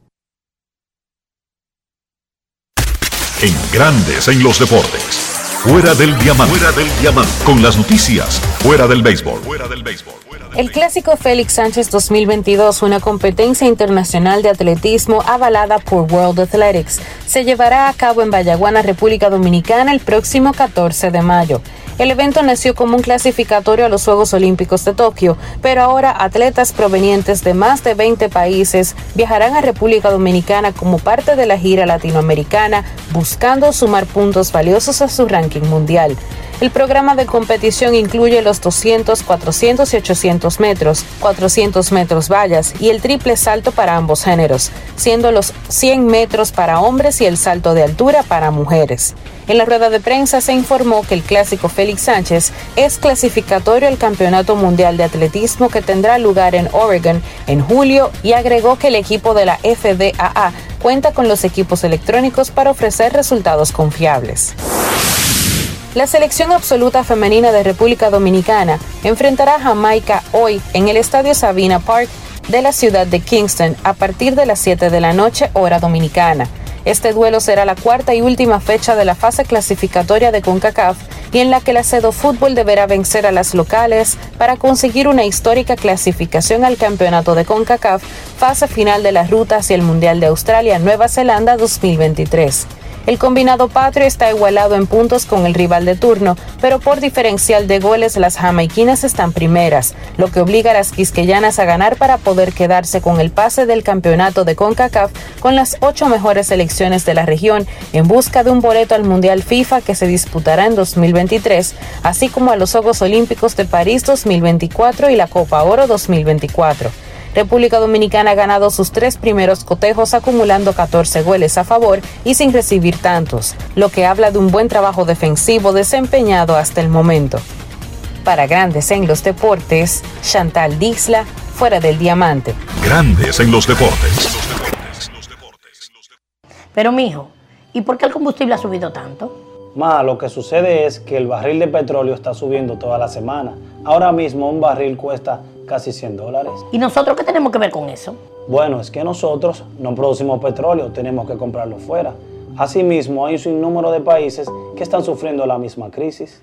En Grandes en los Deportes. Fuera del diamante. Fuera del diamante. Con las noticias. Fuera del béisbol. Fuera del béisbol. El clásico Félix Sánchez 2022, una competencia internacional de atletismo avalada por World Athletics, se llevará a cabo en Bayaguana, República Dominicana, el próximo 14 de mayo. El evento nació como un clasificatorio a los Juegos Olímpicos de Tokio, pero ahora atletas provenientes de más de 20 países viajarán a República Dominicana como parte de la gira latinoamericana, buscando sumar puntos valiosos a su ranking mundial. El programa de competición incluye los 200, 400 y 800 metros, 400 metros vallas y el triple salto para ambos géneros, siendo los 100 metros para hombres y el salto de altura para mujeres. En la rueda de prensa se informó que el clásico Félix Sánchez es clasificatorio al Campeonato Mundial de Atletismo que tendrá lugar en Oregon en julio y agregó que el equipo de la FDAA cuenta con los equipos electrónicos para ofrecer resultados confiables. La selección absoluta femenina de República Dominicana enfrentará a Jamaica hoy en el Estadio Sabina Park de la ciudad de Kingston a partir de las 7 de la noche hora dominicana. Este duelo será la cuarta y última fecha de la fase clasificatoria de CONCACAF y en la que la Cedo Fútbol deberá vencer a las locales para conseguir una histórica clasificación al campeonato de CONCACAF, fase final de la ruta hacia el Mundial de Australia-Nueva Zelanda 2023. El combinado patrio está igualado en puntos con el rival de turno, pero por diferencial de goles las jamaiquinas están primeras, lo que obliga a las quisqueyanas a ganar para poder quedarse con el pase del campeonato de CONCACAF con las ocho mejores selecciones de la región en busca de un boleto al Mundial FIFA que se disputará en 2023, así como a los Juegos Olímpicos de París 2024 y la Copa Oro 2024. República Dominicana ha ganado sus tres primeros cotejos acumulando 14 goles a favor y sin recibir tantos, lo que habla de un buen trabajo defensivo desempeñado hasta el momento. Para Grandes en los Deportes, Chantal Dixla, fuera del diamante. Grandes en los deportes. Pero mijo, ¿Y por qué el combustible ha subido tanto? Ma, lo que sucede es que el barril de petróleo está subiendo toda la semana. Ahora mismo un barril cuesta casi 100 dólares. ¿Y nosotros qué tenemos que ver con eso? Bueno, es que nosotros no producimos petróleo, tenemos que comprarlo fuera. Asimismo, hay un sinnúmero de países que están sufriendo la misma crisis.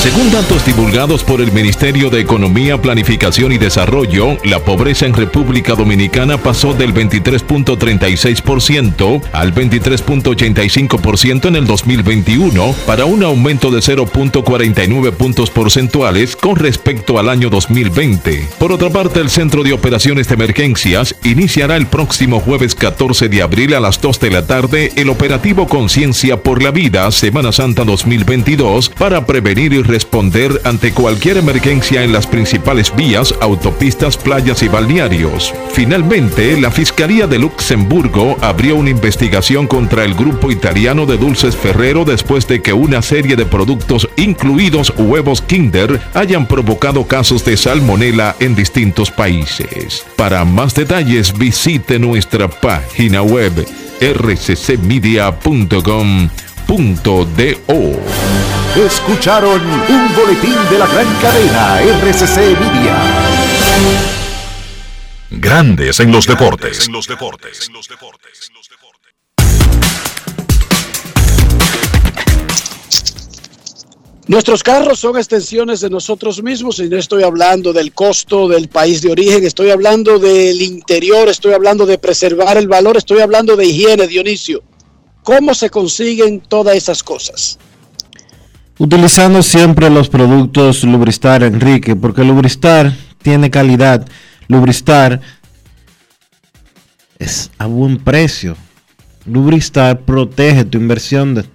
Según datos divulgados por el Ministerio de Economía, Planificación y Desarrollo, la pobreza en República Dominicana pasó del 23.36% al 23.85% en el 2021, para un aumento de 0.49 puntos porcentuales con respecto al año 2020. Por otra parte, el Centro de Operaciones de Emergencias iniciará el próximo jueves 14 de abril a las 2 de la tarde el operativo Conciencia por la Vida Semana Santa 2022 para prevenir y responder ante cualquier emergencia en las principales vías, autopistas, playas y balnearios. Finalmente, la Fiscalía de Luxemburgo abrió una investigación contra el grupo italiano de Dulces Ferrero después de que una serie de productos, incluidos huevos Kinder, hayan provocado casos de salmonela en distintos países. Para más detalles, visite nuestra página web rccmedia.com.do. Escucharon un boletín de la gran cadena RCC Media. Grandes en los deportes. Nuestros carros son extensiones de nosotros mismos y no estoy hablando del costo del país de origen, estoy hablando del interior, estoy hablando de preservar el valor, estoy hablando de higiene, Dionisio. ¿Cómo se consiguen todas esas cosas? Utilizando siempre los productos Lubristar, Enrique, porque Lubristar tiene calidad. Lubristar es a buen precio. Lubristar protege tu inversión,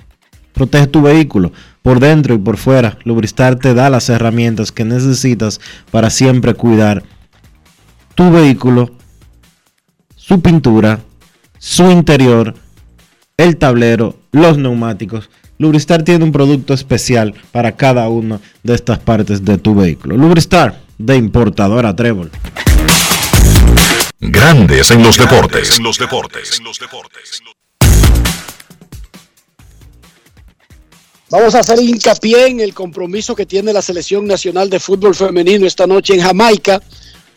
protege tu vehículo por dentro y por fuera. Lubristar te da las herramientas que necesitas para siempre cuidar tu vehículo, su pintura, su interior, el tablero, los neumáticos. Lubristar tiene un producto especial para cada una de estas partes de tu vehículo. Lubristar de importadora Trébol. Grandes en los deportes. los deportes. Vamos a hacer hincapié en el compromiso que tiene la Selección Nacional de Fútbol Femenino esta noche en Jamaica.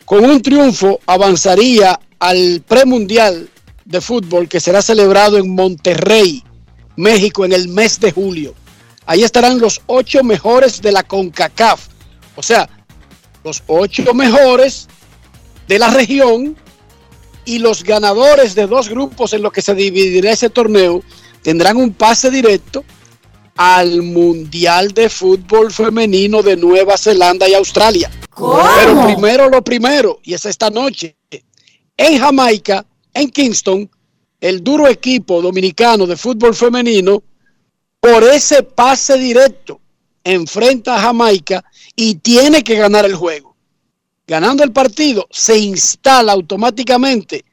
Con un triunfo avanzaría al premundial de fútbol que será celebrado en Monterrey, México, en el mes de julio. Ahí estarán los ocho mejores de la CONCACAF. O sea, los ocho mejores de la región y los ganadores de dos grupos en los que se dividirá ese torneo tendrán un pase directo al Mundial de Fútbol Femenino de Nueva Zelanda y Australia. Pero primero lo primero, y es esta noche, en Jamaica, en Kingston, el duro equipo dominicano de fútbol femenino, por ese pase directo, enfrenta a Jamaica y tiene que ganar el juego. Ganando el partido, se instala automáticamente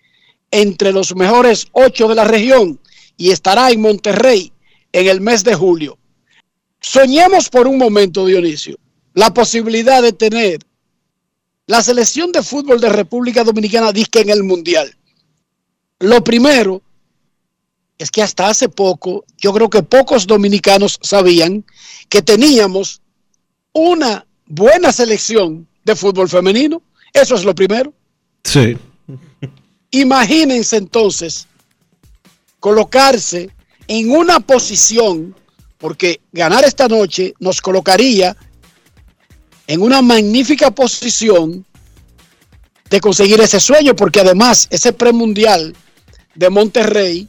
entre los mejores ocho de la región y estará en Monterrey en el mes de julio. Soñemos por un momento, Dionisio, la posibilidad de tener la selección de fútbol de República Dominicana disque en el Mundial. Lo primero es que hasta hace poco, yo creo que pocos dominicanos sabían que teníamos una buena selección de fútbol femenino. Eso es lo primero. Sí. Imagínense entonces colocarse en una posición, porque ganar esta noche nos colocaría en una magnífica posición de conseguir ese sueño, porque además ese premundial de Monterrey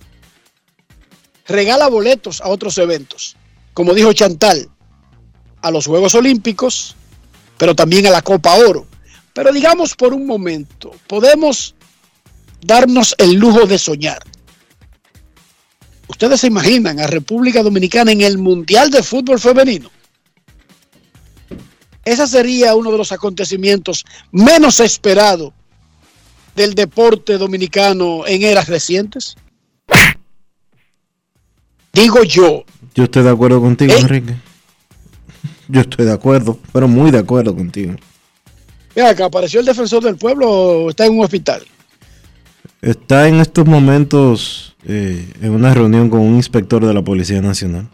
regala boletos a otros eventos, como dijo Chantal, a los Juegos Olímpicos, pero también a la Copa Oro. Pero digamos por un momento, podemos darnos el lujo de soñar. Ustedes se imaginan a República Dominicana en el Mundial de Fútbol Femenino. Ese sería uno de los acontecimientos menos esperados del deporte dominicano en eras recientes. Digo yo. Yo estoy de acuerdo contigo, Ey. Enrique. Yo estoy de acuerdo, pero muy de acuerdo contigo. Mira, que apareció el defensor del pueblo o está en un hospital. Está en estos momentos eh, en una reunión con un inspector de la Policía Nacional.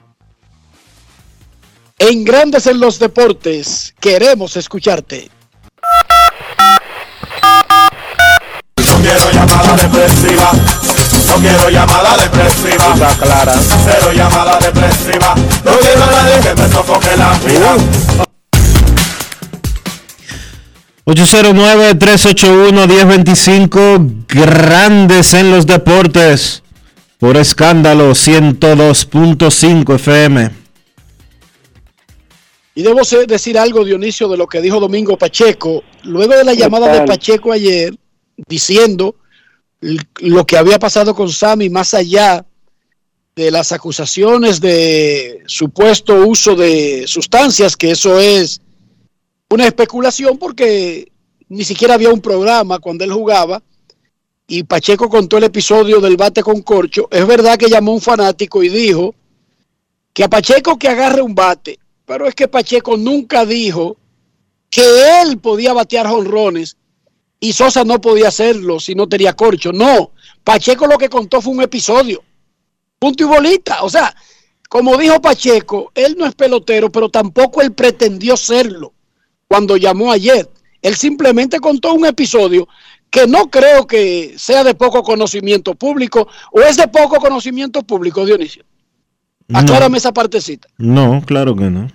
En Grandes en los Deportes, queremos escucharte. Llamada depresiva. No quiero llamada depresiva. Está clara. Cero llamada depresiva. No quiero a nadie que me sofoque la vida. 809-381-1025, grandes en los deportes, por escándalo 102.5 FM. Y debo decir algo, Dionisio, de lo que dijo Domingo Pacheco. Luego de la llamada de? Pacheco ayer, diciendo lo que había pasado con Sammy, más allá de las acusaciones de supuesto uso de sustancias, que eso es una especulación porque ni siquiera había un programa cuando él jugaba. Y Pacheco contó el episodio del bate con corcho. Es verdad que llamó un fanático y dijo que a Pacheco que agarre un bate, pero es que Pacheco nunca dijo que él podía batear jonrones y Sosa no podía hacerlo si no tenía corcho. No, Pacheco lo que contó fue un episodio. Punto y bolita. O sea, como dijo Pacheco, él no es pelotero, pero tampoco él pretendió serlo cuando llamó ayer. Él simplemente contó un episodio que no creo que sea de poco conocimiento público o es de poco conocimiento público, Dionisio. Aclárame esa partecita. No, claro que no.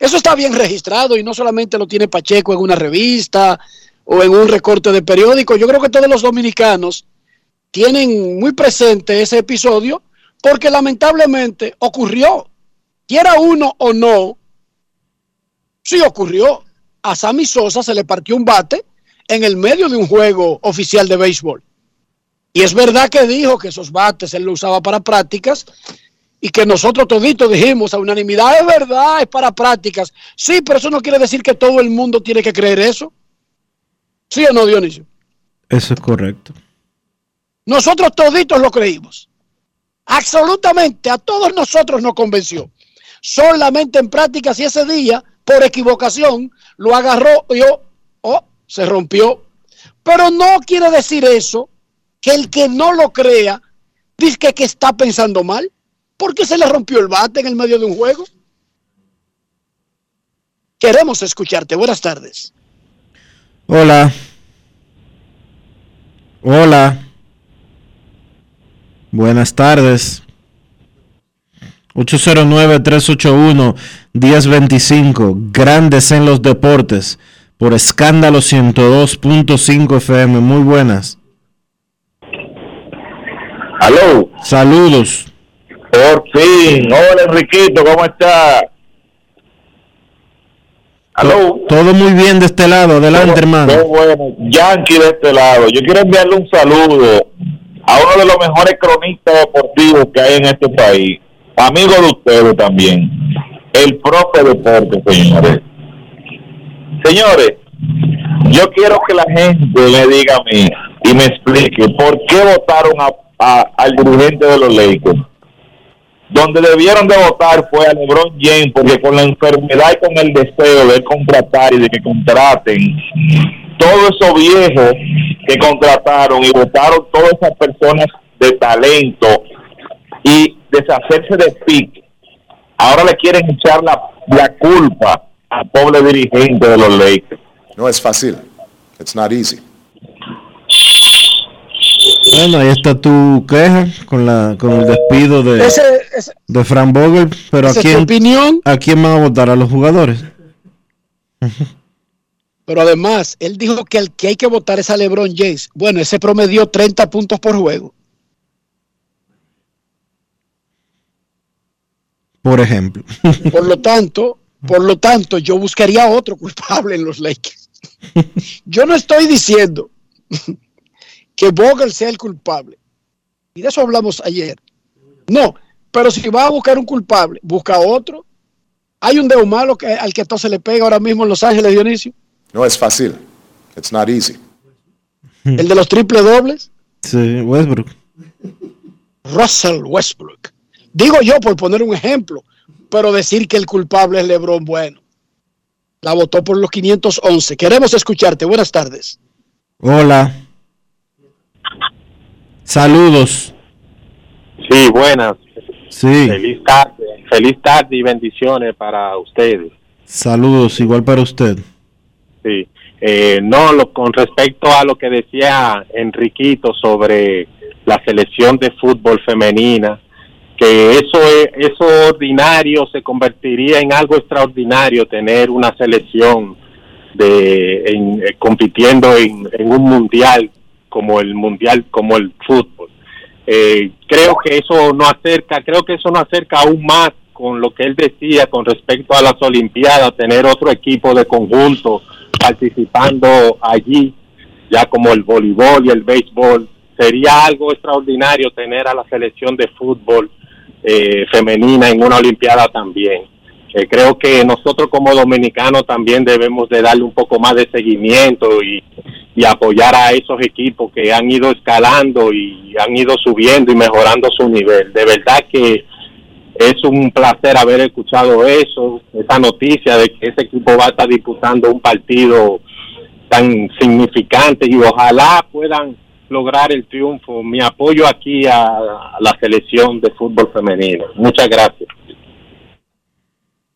Eso está bien registrado y no solamente lo tiene Pacheco en una revista o en un recorte de periódico. Yo creo que todos los dominicanos tienen muy presente ese episodio porque lamentablemente ocurrió. Quiera uno o no, sí ocurrió. A Sammy Sosa se le partió un bate en el medio de un juego oficial de béisbol. Y es verdad que dijo que esos bates él lo usaba para prácticas y que nosotros toditos dijimos a unanimidad, es verdad, es para prácticas. Sí, pero eso no quiere decir que todo el mundo tiene que creer eso. ¿Sí o no, Dionisio? Eso es correcto. Nosotros toditos lo creímos. Absolutamente, a todos nosotros nos convenció. Solamente en prácticas y ese día, por equivocación, lo agarró y oh, oh, se rompió. Pero no quiere decir eso que el que no lo crea dice que, que está pensando mal. porque se le rompió el bate en el medio de un juego? Queremos escucharte. Buenas tardes. Hola. Hola. Buenas tardes. 809-381-1025. Grandes en los deportes. Por escándalo 102.5 FM. Muy buenas. Aló. Saludos. Por fin. Hola, Enriquito, ¿cómo está? Aló. Todo muy bien de este lado. Adelante, hermano. Qué bueno. Yankee de este lado. Yo quiero enviarle un saludo a uno de los mejores cronistas deportivos que hay en este país. Amigo de ustedes también. El profe deporte, señores. Señores, yo quiero que la gente me diga a mí y me explique por qué votaron a, a- al dirigente de los Lakers. Donde debieron de votar fue a LeBron James, porque con la enfermedad y con el deseo de contratar y de que contraten todos esos viejos que contrataron y votaron todas esas personas de talento y deshacerse de pick, ahora le quieren echar la, la culpa al pobre dirigente de los Lakers. No es fácil. It's not easy. Bueno, ahí está tu queja con la con el despido de, Ese, ese- de Frank Vogel, pero ¿a quién, opinión, ¿a quién van a votar? ¿A los jugadores? pero además, él dijo que el que hay que votar es a LeBron James. Bueno, ese promedió 30 puntos por juego. Por ejemplo. *laughs* Por lo tanto, por lo tanto, yo buscaría otro culpable en los Lakers. *laughs* Yo no estoy diciendo que Vogel sea el culpable. Y de eso hablamos ayer. No, pero si va a buscar un culpable, busca otro. Hay un dedo malo que, al que todo se le pega ahora mismo en Los Ángeles, Dionisio. No es fácil. It's not easy. El de los triple dobles, Sí, Westbrook. Russell Westbrook. Digo yo por poner un ejemplo, pero decir que el culpable es LeBron, bueno. La votó por los 511. Queremos escucharte. Buenas tardes. Hola. Saludos. Sí, buenas. Sí, Feliz tarde. Feliz tarde y bendiciones para ustedes. saludos, igual para usted. Sí. Eh, no, lo, con respecto a lo que decía Enriquito sobre la selección de fútbol femenina, que eso es, eso ordinario se convertiría en algo extraordinario tener una selección de en- eh, compitiendo en, en un mundial como el mundial como el fútbol. Eh, creo que eso no acerca, creo que eso no acerca aún más con lo que él decía con respecto a las Olimpiadas, tener otro equipo de conjunto participando allí, ya como el voleibol y el béisbol. Sería algo extraordinario tener a la selección de fútbol eh, femenina en una Olimpiada también. Eh, creo que nosotros como dominicanos también debemos de darle un poco más de seguimiento y, y apoyar a esos equipos que han ido escalando y han ido subiendo y mejorando su nivel. De verdad que es un placer haber escuchado eso, esa noticia de que ese equipo va a estar disputando un partido tan significante y ojalá puedan lograr el triunfo. Mi apoyo aquí a, la selección de fútbol femenino. Muchas gracias.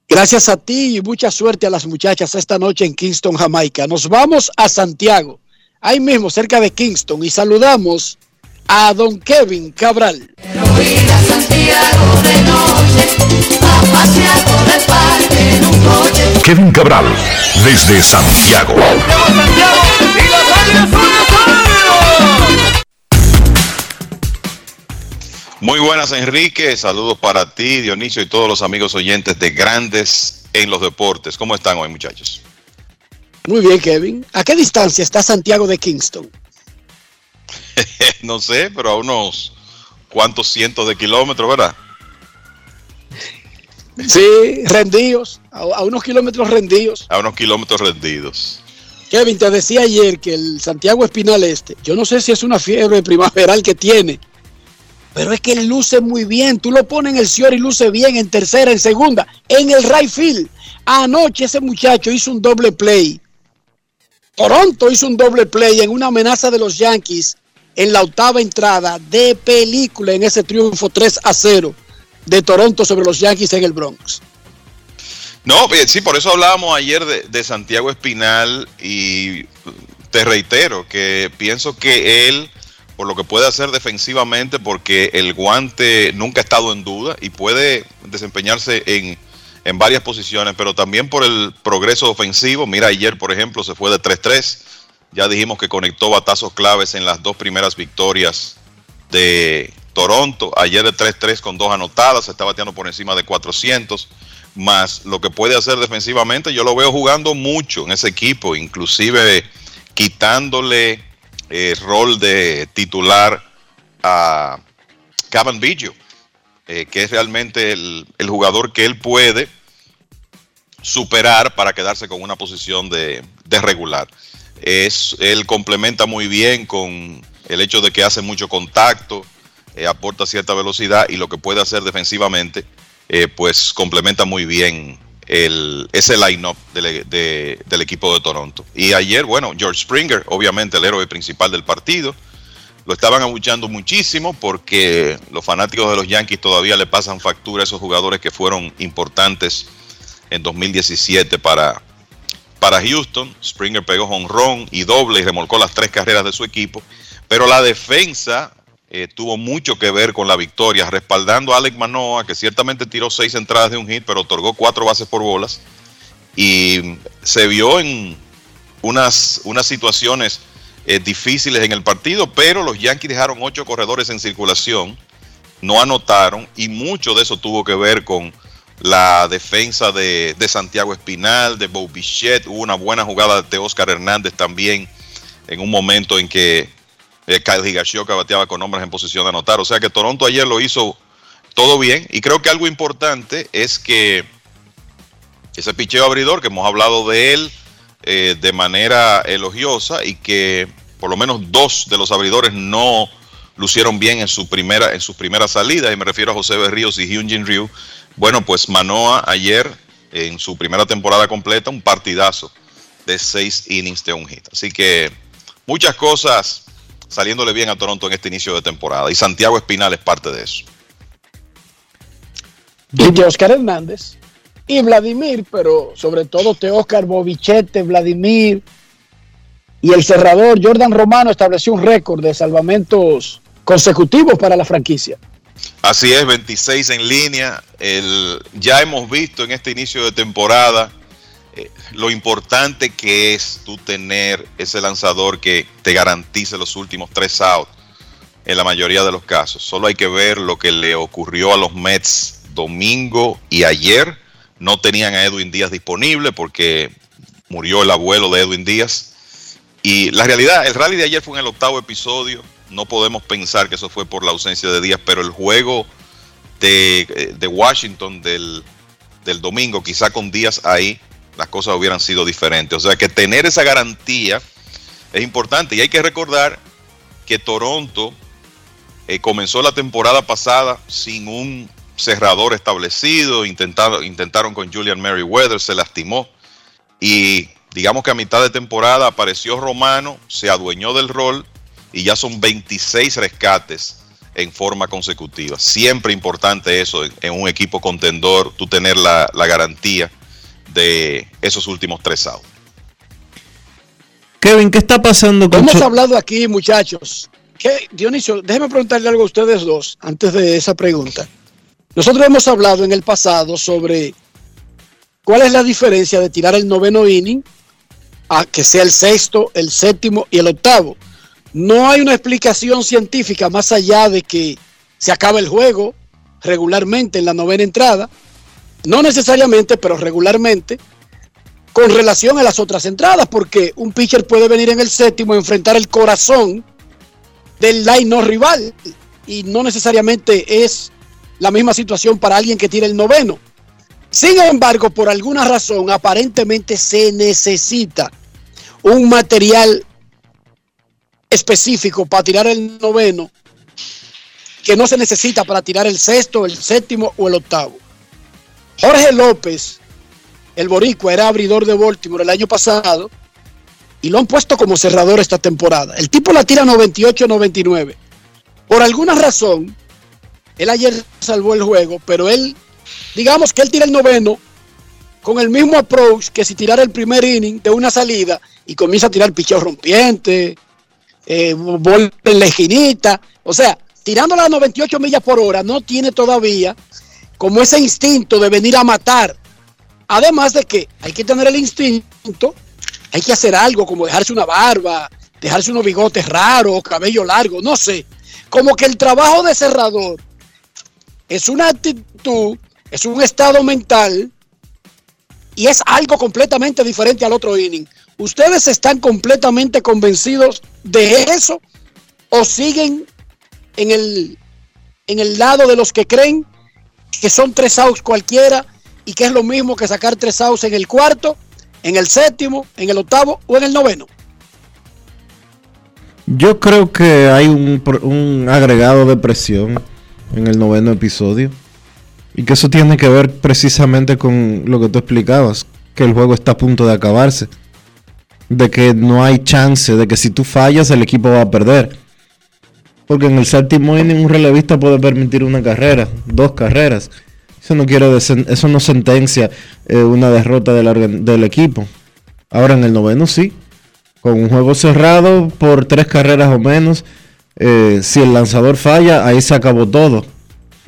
Gracias a ti y mucha suerte a las muchachas esta noche en Kingston, Jamaica. Nos vamos a Santiago, ahí mismo cerca de Kingston, y saludamos a don Kevin Cabral. Kevin Cabral, desde Santiago. Muy buenas, Enrique. Saludos para ti, Dionisio y todos los amigos oyentes de Grandes en los Deportes. ¿Cómo están hoy, muchachos? Muy bien, Kevin. ¿A qué distancia está Santiago de Kingston? *laughs* no sé, pero a unos cuantos cientos de kilómetros, ¿verdad? Sí, rendidos, a, unos kilómetros rendidos. A unos kilómetros rendidos. Kevin, te decía ayer que el Santiago Espinal Este, yo no sé si es una fiebre primaveral que tiene, pero es que él luce muy bien. Tú lo pones en el Cior y luce bien en tercera, en segunda, en el right field. Anoche ese muchacho hizo un doble play. Toronto hizo un doble play en una amenaza de los Yankees en la octava entrada de película en ese triunfo 3 a 0 de Toronto sobre los Yankees en el Bronx. No, eh, sí, por eso hablábamos ayer de, de Santiago Espinal y te reitero que pienso que él, por lo que puede hacer defensivamente, porque el guante nunca ha estado en duda y puede desempeñarse en, en varias posiciones, pero también por el progreso ofensivo. Mira, ayer, por ejemplo, se fue de 3-3. Ya dijimos que conectó batazos claves en las dos primeras victorias de Toronto. Ayer de 3-3 con dos anotadas, se está bateando por encima de 400. Más lo que puede hacer defensivamente, yo lo veo jugando mucho en ese equipo, inclusive quitándole el rol de titular a Cavan Biggio, eh, que es realmente el, jugador que él puede superar para quedarse con una posición de, regular. Es, él complementa muy bien con el hecho de que hace mucho contacto, eh, aporta cierta velocidad y lo que puede hacer defensivamente, eh, pues complementa muy bien el, ese line-up del, de- del equipo de Toronto. Y ayer, bueno, George Springer, obviamente el héroe principal del partido, lo estaban abuchando muchísimo porque los fanáticos de los Yankees todavía le pasan factura a esos jugadores que fueron importantes en 2017 para, para Houston. Springer pegó honrón y doble y remolcó las tres carreras de su equipo. Pero la defensa eh, tuvo mucho que ver con la victoria, respaldando a Alec Manoa, que ciertamente tiró seis entradas de un hit, pero otorgó cuatro bases por bolas. Y se vio en unas, unas situaciones eh, difíciles en el partido, pero los Yankees dejaron ocho corredores en circulación, no anotaron, y mucho de eso tuvo que ver con la defensa de, Santiago Espinal, de Bob Bichette, hubo una buena jugada de Oscar Hernández también, en un momento en que eh, Kyle Higashioka bateaba con hombres en posición de anotar. O sea que Toronto ayer lo hizo todo bien. Y creo que algo importante es que ese picheo abridor, que hemos hablado de él eh, de manera elogiosa y que por lo menos dos de los abridores no lucieron bien en su primera en sus primeras salidas y me refiero a José Berríos y Hyunjin Ryu. Bueno, pues Manoa ayer en su primera temporada completa un partidazo de seis innings de un hit. Así que muchas cosas saliéndole bien a Toronto en este inicio de temporada. Y Santiago Espinal es parte de eso. Y Oscar Hernández y Vladimir, pero sobre todo de Oscar Bovichete, Vladimir y el cerrador Jordan Romano estableció un récord de salvamentos consecutivos para la franquicia. Así es, 26 en línea. El, ya hemos visto en este inicio de temporada eh, lo importante que es tú tener ese lanzador que te garantice los últimos tres outs en la mayoría de los casos. Solo hay que ver lo que le ocurrió a los Mets domingo y ayer. No tenían a Edwin Díaz disponible porque murió el abuelo de Edwin Díaz. Y la realidad, el rally de ayer fue en el octavo episodio. No podemos pensar que eso fue por la ausencia de Díaz, pero el juego de, eh, Washington del, del domingo, quizá con Díaz ahí, las cosas hubieran sido diferentes. O sea que tener esa garantía es importante. Y hay que recordar que Toronto eh, comenzó la temporada pasada sin un cerrador establecido. Intentaron, intentaron con Julian Merriweather, se lastimó. Y digamos que a mitad de temporada apareció Romano, se adueñó del rol y ya son 26 rescates en forma consecutiva. Siempre importante eso en, en un equipo contendor, tú tener la, la garantía de esos últimos tres outs. Kevin, ¿qué está pasando con Hemos hablado aquí, muchachos. ¿Qué, Dionisio, déjeme preguntarle algo a ustedes dos antes de esa pregunta. Nosotros hemos hablado en el pasado sobre cuál es la diferencia de tirar el noveno inning a que sea el sexto, el séptimo y el octavo. No hay una explicación científica más allá de que se acaba el juego regularmente en la novena entrada no necesariamente, pero regularmente, con relación a las otras entradas, porque un pitcher puede venir en el séptimo a enfrentar el corazón del line no rival y no necesariamente es la misma situación para alguien que tira el noveno. Sin embargo, por alguna razón, aparentemente se necesita un material específico para tirar el noveno que no se necesita para tirar el sexto, el séptimo o el octavo. Jorge López, el boricua, era abridor de Baltimore el año pasado y lo han puesto como cerrador esta temporada. El tipo la tira 98-99. Por alguna razón, él ayer salvó el juego, pero él, digamos que él tira el noveno con el mismo approach que si tirara el primer inning de una salida y comienza a tirar picheo rompiente, eh, en la esquinita. O sea, tirando las 98 millas por hora, no tiene todavía como ese instinto de venir a matar. Además de que hay que tener el instinto, hay que hacer algo como dejarse una barba, dejarse unos bigotes raros, cabello largo, no sé. Como que el trabajo de cerrador es una actitud, es un estado mental y es algo completamente diferente al otro inning. ¿Ustedes están completamente convencidos de eso o siguen en el, en el lado de los que creen que son tres outs cualquiera y que es lo mismo que sacar tres outs en el cuarto, en el séptimo, en el octavo o en el noveno. Yo creo que hay un, un agregado de presión en el noveno episodio y que eso tiene que ver precisamente con lo que tú explicabas, que el juego está a punto de acabarse, de que no hay chance, de que si tú fallas el equipo va a perder. Porque en el séptimo inning un relevista puede permitir una carrera, dos carreras. Eso no quiere eso no sentencia eh, una derrota del, del, equipo. Ahora en el noveno sí. Con un juego cerrado por tres carreras o menos, eh, si el lanzador falla, ahí se acabó todo.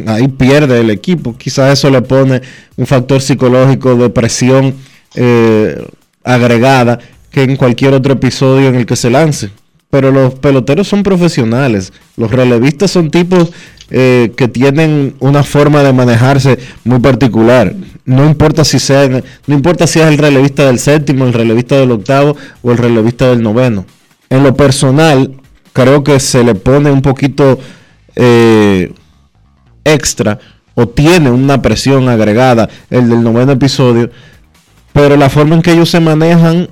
Ahí pierde el equipo. Quizás eso le pone un factor psicológico de presión eh, agregada que en cualquier otro episodio en el que se lance. Pero los peloteros son profesionales. Los relevistas son tipos eh, que tienen una forma de manejarse muy particular. No importa si sea, no importa si es el relevista del séptimo, el relevista del octavo o el relevista del noveno. En lo personal, creo que se le pone un poquito eh, extra o tiene una presión agregada el del noveno episodio, pero la forma en que ellos se manejan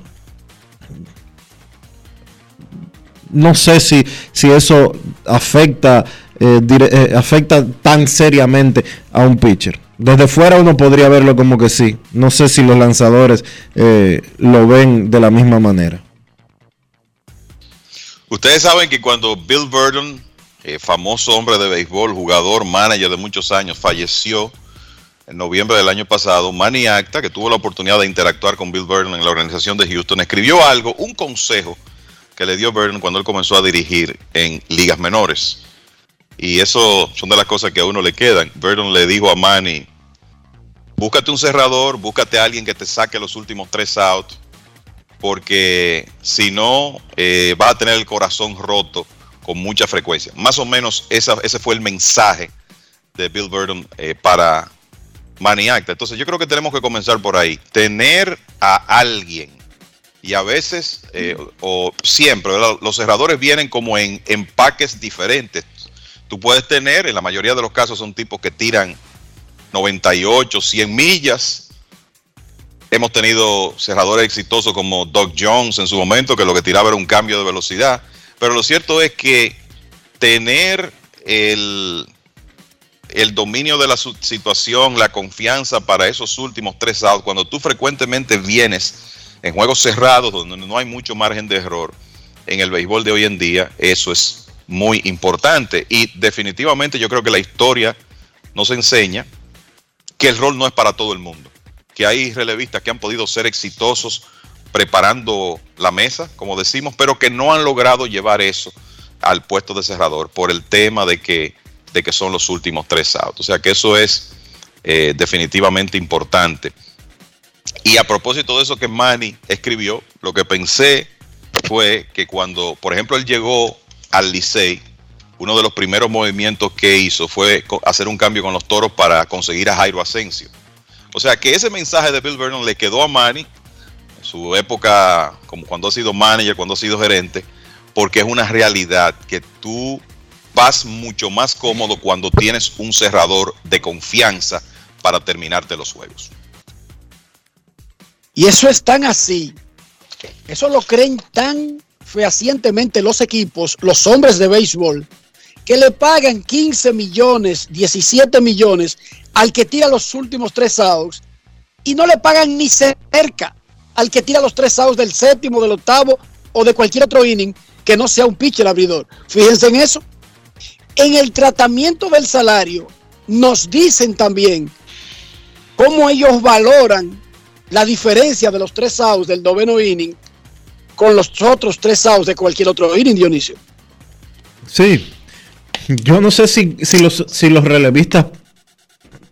no sé si, si eso afecta, eh, eh, afecta tan seriamente a un pitcher. Desde fuera uno podría verlo como que sí. No sé si los lanzadores lo ven de la misma manera. Ustedes saben que cuando Bill Burton, famoso hombre de béisbol, jugador, manager de muchos años, falleció en noviembre del año pasado, Manny Acta, que tuvo la oportunidad de interactuar con Bill Burton en la organización de Houston, escribió algo, un consejo que le dio Burton cuando él comenzó a dirigir en ligas menores. Y eso son de las cosas que a uno le quedan. Burton le dijo a Manny, búscate un cerrador, búscate a alguien que te saque los últimos tres outs, porque si no, eh, vas a tener el corazón roto con mucha frecuencia. Más o menos ese fue el mensaje de Bill Burton eh, para Manny Acta. Entonces yo creo que tenemos que comenzar por ahí. Tener a alguien y a veces, eh, o siempre, los cerradores vienen como en empaques diferentes. Tú puedes tener, en la mayoría de los casos son tipos que tiran 98, 100 millas. Hemos tenido cerradores exitosos como Doug Jones en su momento, que lo que tiraba era un cambio de velocidad. Pero lo cierto es que tener el dominio de la situación, la confianza para esos últimos tres outs, cuando tú frecuentemente vienes en juegos cerrados donde no hay mucho margen de error en el béisbol de hoy en día, eso es muy importante. Y definitivamente yo creo que la historia nos enseña que el rol no es para todo el mundo, que hay relevistas que han podido ser exitosos preparando la mesa, como decimos, pero que no han logrado llevar eso al puesto de cerrador por el tema de que, de que son los últimos tres outs. O sea que eso es eh, definitivamente importante. Y a propósito de eso que Manny escribió, lo que pensé fue que cuando, por ejemplo, él llegó al Licey, uno de los primeros movimientos que hizo fue hacer un cambio con los toros para conseguir a Jairo Asensio. O sea que ese mensaje de Bill Vernon le quedó a Manny en su época, como cuando ha sido manager, cuando ha sido gerente, porque es una realidad que tú vas mucho más cómodo cuando tienes un cerrador de confianza para terminarte los juegos. Y eso es tan así, eso lo creen tan fehacientemente los equipos, los hombres de béisbol, que le pagan 15 millones, 17 millones al que tira los últimos tres outs y no le pagan ni cerca al que tira los tres outs del séptimo, del octavo o de cualquier otro inning que no sea un pitcher abridor. Fíjense en eso. En el tratamiento del salario nos dicen también cómo ellos valoran la diferencia de los tres outs del noveno inning con los otros tres outs de cualquier otro inning, Dionisio. Sí, yo no sé si, los, si los relevistas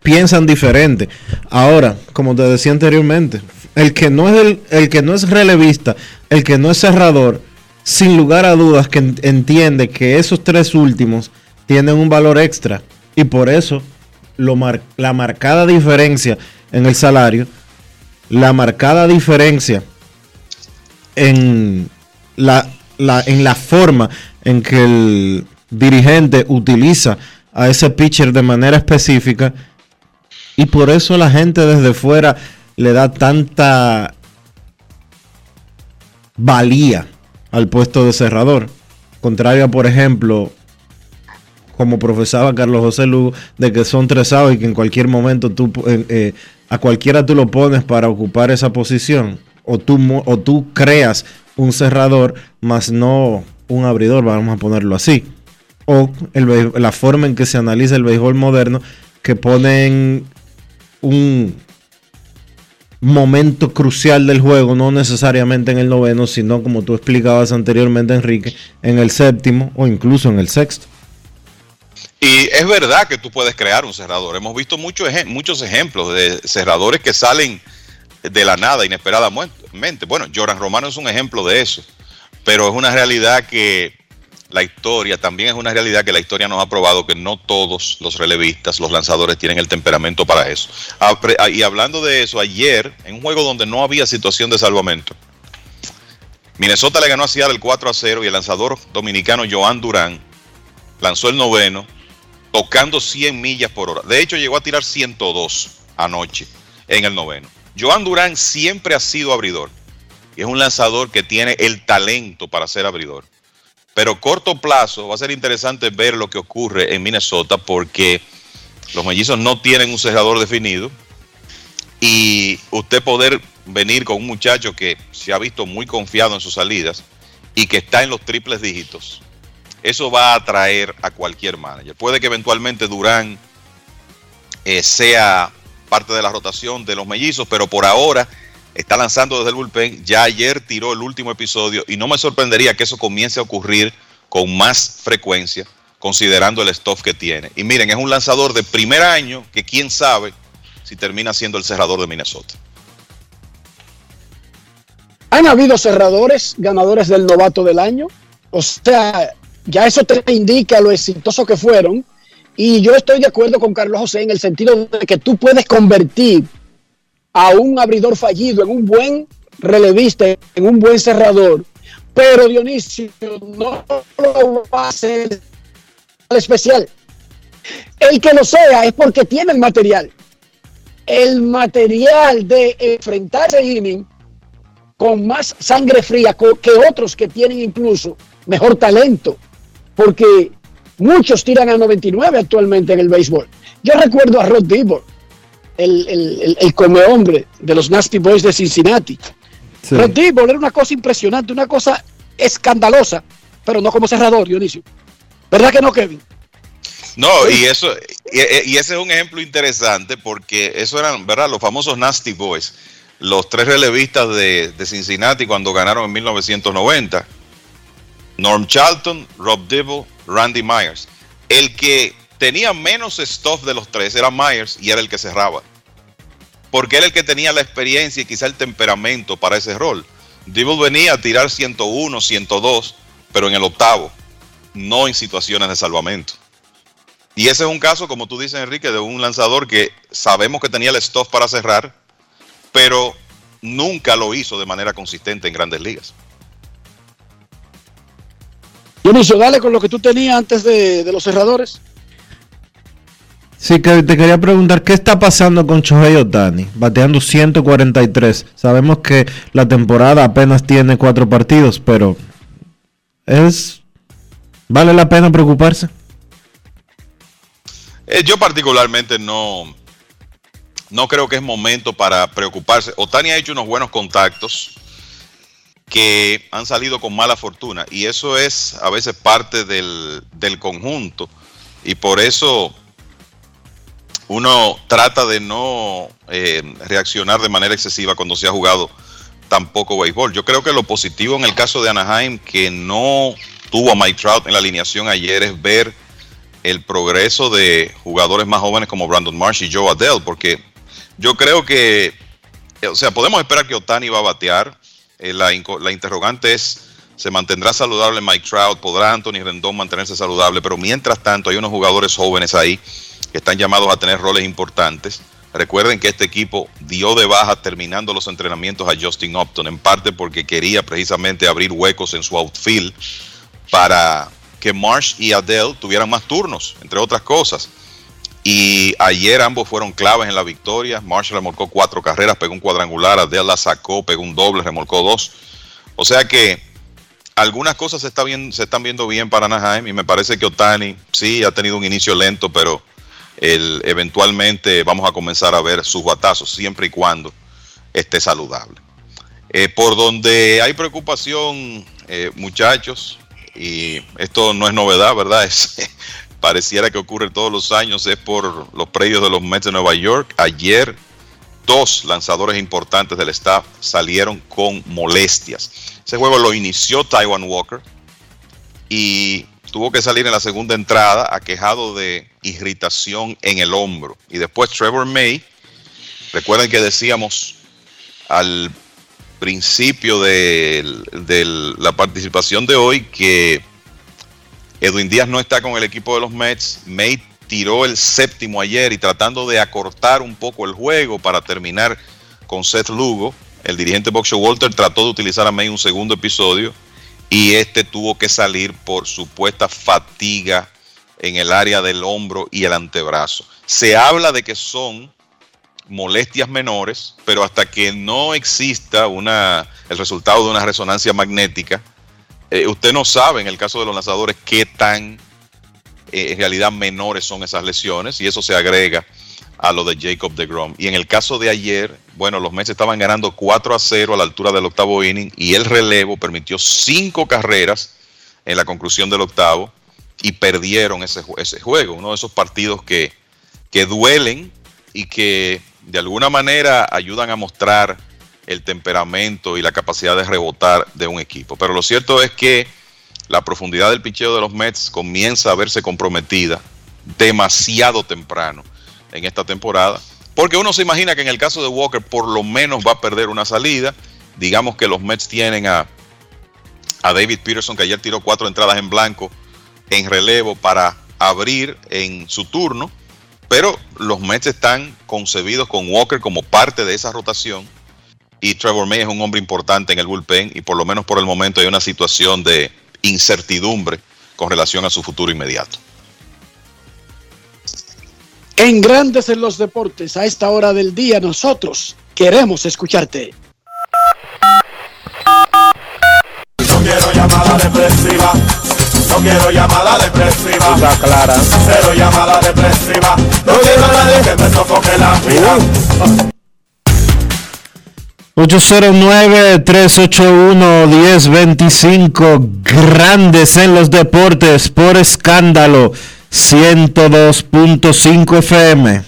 piensan diferente. Ahora, como te decía anteriormente, el que no es el, el que no es relevista, el que no es cerrador, sin lugar a dudas que entiende que esos tres últimos tienen un valor extra y por eso lo la marcada diferencia en el salario la marcada diferencia en la, en la forma en que el dirigente utiliza a ese pitcher de manera específica y por eso la gente desde fuera le da tanta valía al puesto de cerrador. Contrario por ejemplo, como profesaba Carlos José Lugo, de que son tres y que en cualquier momento tú eh, a cualquiera tú lo pones para ocupar esa posición, o tú, o tú creas un cerrador, más no un abridor, vamos a ponerlo así. O la forma en que se analiza el béisbol moderno, que ponen un, momento crucial del juego, no necesariamente en el noveno, sino como tú explicabas anteriormente, Enrique, en el séptimo o incluso en el sexto. Y es verdad que tú puedes crear un cerrador. Hemos visto muchos, muchos ejemplos de cerradores que salen de la nada, inesperadamente. Bueno, Joran Romano es un ejemplo de eso, pero es una realidad que la historia, también es una realidad que la historia nos ha probado que no todos los relevistas, los lanzadores tienen el temperamento para eso. Y hablando de eso, ayer, en un juego donde no había situación de salvamento, Minnesota le ganó a Seattle 4 a 0 y el lanzador dominicano Joan Durán lanzó el noveno tocando 100 millas por hora. De hecho, llegó a tirar 102 anoche en el noveno. Joan Durán siempre ha sido abridor y es un lanzador que tiene el talento para ser abridor. Pero corto plazo va a ser interesante ver lo que ocurre en Minnesota porque los mellizos no tienen un cerrador definido y usted poder venir con un muchacho que se ha visto muy confiado en sus salidas y que está en los triples dígitos, eso va a atraer a cualquier manager. Puede que eventualmente Durán eh, sea parte de la rotación de los mellizos, pero por ahora está lanzando desde el bullpen. Ya ayer tiró el último episodio y no me sorprendería que eso comience a ocurrir con más frecuencia, considerando el stuff que tiene. Y miren, es un lanzador de primer año que quién sabe si termina siendo el cerrador de Minnesota. ¿Han habido cerradores ganadores del novato del año? O sea, ya eso te indica lo exitoso que fueron. Y yo estoy de acuerdo con Carlos José en el sentido de que tú puedes convertir a un abridor fallido en un buen relevista, en un buen cerrador. Pero Dionisio no lo va a hacer especial. El que lo sea es porque tiene el material. El material de enfrentarse a inning con más sangre fría que otros que tienen incluso mejor talento porque muchos tiran a 99 actualmente en el béisbol. Yo recuerdo a Rod Dibor, el, el, el, come hombre de los Nasty Boys de Cincinnati. Rod Dibor era una cosa impresionante, una cosa escandalosa, pero no como cerrador, Dionisio. ¿Verdad que no, Kevin? No, y eso, y, ese es un ejemplo interesante porque eso eran, ¿verdad? Los famosos Nasty Boys, los tres relevistas de, de Cincinnati cuando ganaron en 1990 Norm Charlton, Rob Dibble, Randy Myers. El que tenía menos stuff de los tres era Myers y era el que cerraba. Porque era el que tenía la experiencia y quizá el temperamento para ese rol. Dibble venía a tirar 101, 102, pero en el octavo, no en situaciones de salvamento. Y ese es un caso, como tú dices, Enrique, de un lanzador que sabemos que tenía el stuff para cerrar, pero nunca lo hizo de manera consistente en grandes ligas. Dionisio, dale con lo que tú tenías antes de, los cerradores. Sí, que te quería preguntar, ¿qué está pasando con Shohei Otani? Bateando 143. Sabemos que la temporada apenas tiene cuatro partidos, pero es... ¿Vale la pena preocuparse? Eh, yo particularmente no, no creo que es momento para preocuparse. Otani ha hecho unos buenos contactos que han salido con mala fortuna y eso es a veces parte del, conjunto y por eso uno trata de no eh, reaccionar de manera excesiva cuando se ha jugado tan poco béisbol. Yo creo que lo positivo en el caso de Anaheim que no tuvo a Mike Trout en la alineación ayer es ver el progreso de jugadores más jóvenes como Brandon Marsh y Joe Adele, porque yo creo que, o sea, podemos esperar que Otani va a batear, eh, la, interrogante es, ¿se mantendrá saludable Mike Trout? ¿Podrá Anthony Rendón mantenerse saludable? Pero mientras tanto hay unos jugadores jóvenes ahí que están llamados a tener roles importantes. Recuerden que este equipo dio de baja terminando los entrenamientos a Justin Upton, en parte porque quería precisamente abrir huecos en su outfield para que Marsh y Adele tuvieran más turnos, entre otras cosas. Y ayer ambos fueron claves en la victoria. Marshall remolcó cuatro carreras, pegó un cuadrangular, Adele la sacó, pegó un doble, remolcó dos. O sea que algunas cosas se, se están viendo bien para Anaheim y me parece que Otani sí ha tenido un inicio lento, pero eventualmente vamos a comenzar a ver sus batazos, siempre y cuando esté saludable. Eh, por donde hay preocupación, eh, muchachos, y esto no es novedad, ¿verdad? *laughs* Es pareciera que ocurre todos los años, es por los predios de los Mets de Nueva York. Ayer dos lanzadores importantes del staff salieron con molestias. Ese juego lo inició Taiwan Walker y tuvo que salir en la segunda entrada aquejado de irritación en el hombro. Y después Trevor May, recuerden que decíamos al principio de, la participación de hoy que Edwin Díaz no está con el equipo de los Mets. May tiró el séptimo ayer y tratando de acortar un poco el juego para terminar con Seth Lugo, el dirigente Boxer Walter trató de utilizar a May un segundo episodio y este tuvo que salir por supuesta fatiga en el área del hombro y el antebrazo. Se habla de que son molestias menores, pero hasta que no exista una, el resultado de una resonancia magnética, eh, usted no sabe en el caso de los lanzadores qué tan eh, en realidad menores son esas lesiones y eso se agrega a lo de Jacob de Grom. Y en el caso de ayer, bueno, los Mets estaban ganando 4 a 0 a la altura del octavo inning y el relevo permitió cinco carreras en la conclusión del octavo y perdieron ese, ese juego, uno de esos partidos que, que duelen y que de alguna manera ayudan a mostrar el temperamento y la capacidad de rebotar de un equipo. Pero lo cierto es que la profundidad del picheo de los Mets comienza a verse comprometida demasiado temprano en esta temporada, porque uno se imagina que en el caso de Walker por lo menos va a perder una salida. Digamos que los Mets tienen a, a David Peterson, que ayer tiró cuatro entradas en blanco en relevo para abrir en su turno, pero los Mets están concebidos con Walker como parte de esa rotación y Trevor May es un hombre importante en el bullpen y por lo menos por el momento hay una situación de incertidumbre con relación a su futuro inmediato. En Grandes en los Deportes, a esta hora del día, nosotros queremos escucharte. No quiero llamada depresiva. No quiero llamada depresiva. Está clara. Cero llamada depresiva. No quiero a nadie que me sofoque la vida. 809-381-1025, grandes en los deportes por escándalo, 102.5 FM.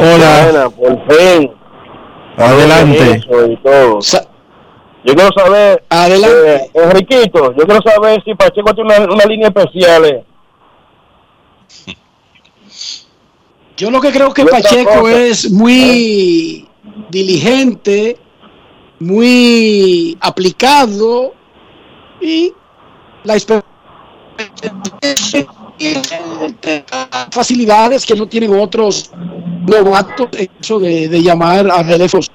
Hola. Buena, por fin. Adelante. Yo quiero saber, Adelante. eh, Enriquito, yo quiero saber si Pacheco tiene una, una línea especial. eh. Yo lo que creo que Pacheco cosa. es muy diligente, muy aplicado y la facilidades que no tienen otros novatos, eso de, de llamar a relevos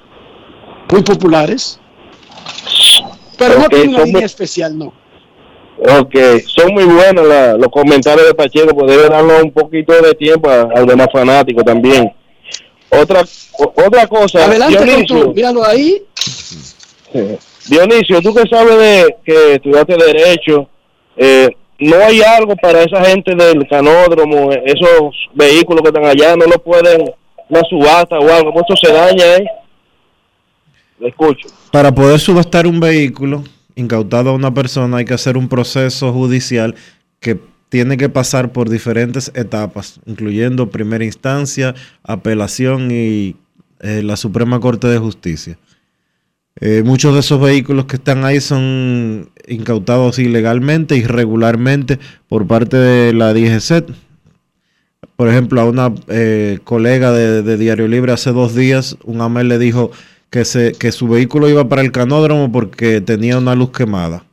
muy populares. Pero no tiene una línea especial, no. Ok, son muy buenos la- los comentarios de Pacheco, pues debe darnos un poquito de tiempo a, a los demás fanáticos también. Otra otra cosa, Adelante Dionisio, tú, míralo ahí. *laughs* Dionisio, tú que sabes de que estudiaste Derecho, eh, ¿no hay algo para esa gente del canódromo, esos vehículos que están allá, no lo pueden, una subasta o algo, eso se daña, ¿eh? Escucho. Para poder subastar un vehículo incautado a una persona hay que hacer un proceso judicial que tiene que pasar por diferentes etapas, incluyendo primera instancia, apelación y eh, la Suprema Corte de Justicia. Eh, muchos de esos vehículos que están ahí son incautados ilegalmente, irregularmente por parte de la DGC. Por ejemplo, a una eh, colega de, de Diario Libre hace dos días, un AMEL le dijo que, se, que su vehículo iba para el canódromo porque tenía una luz quemada.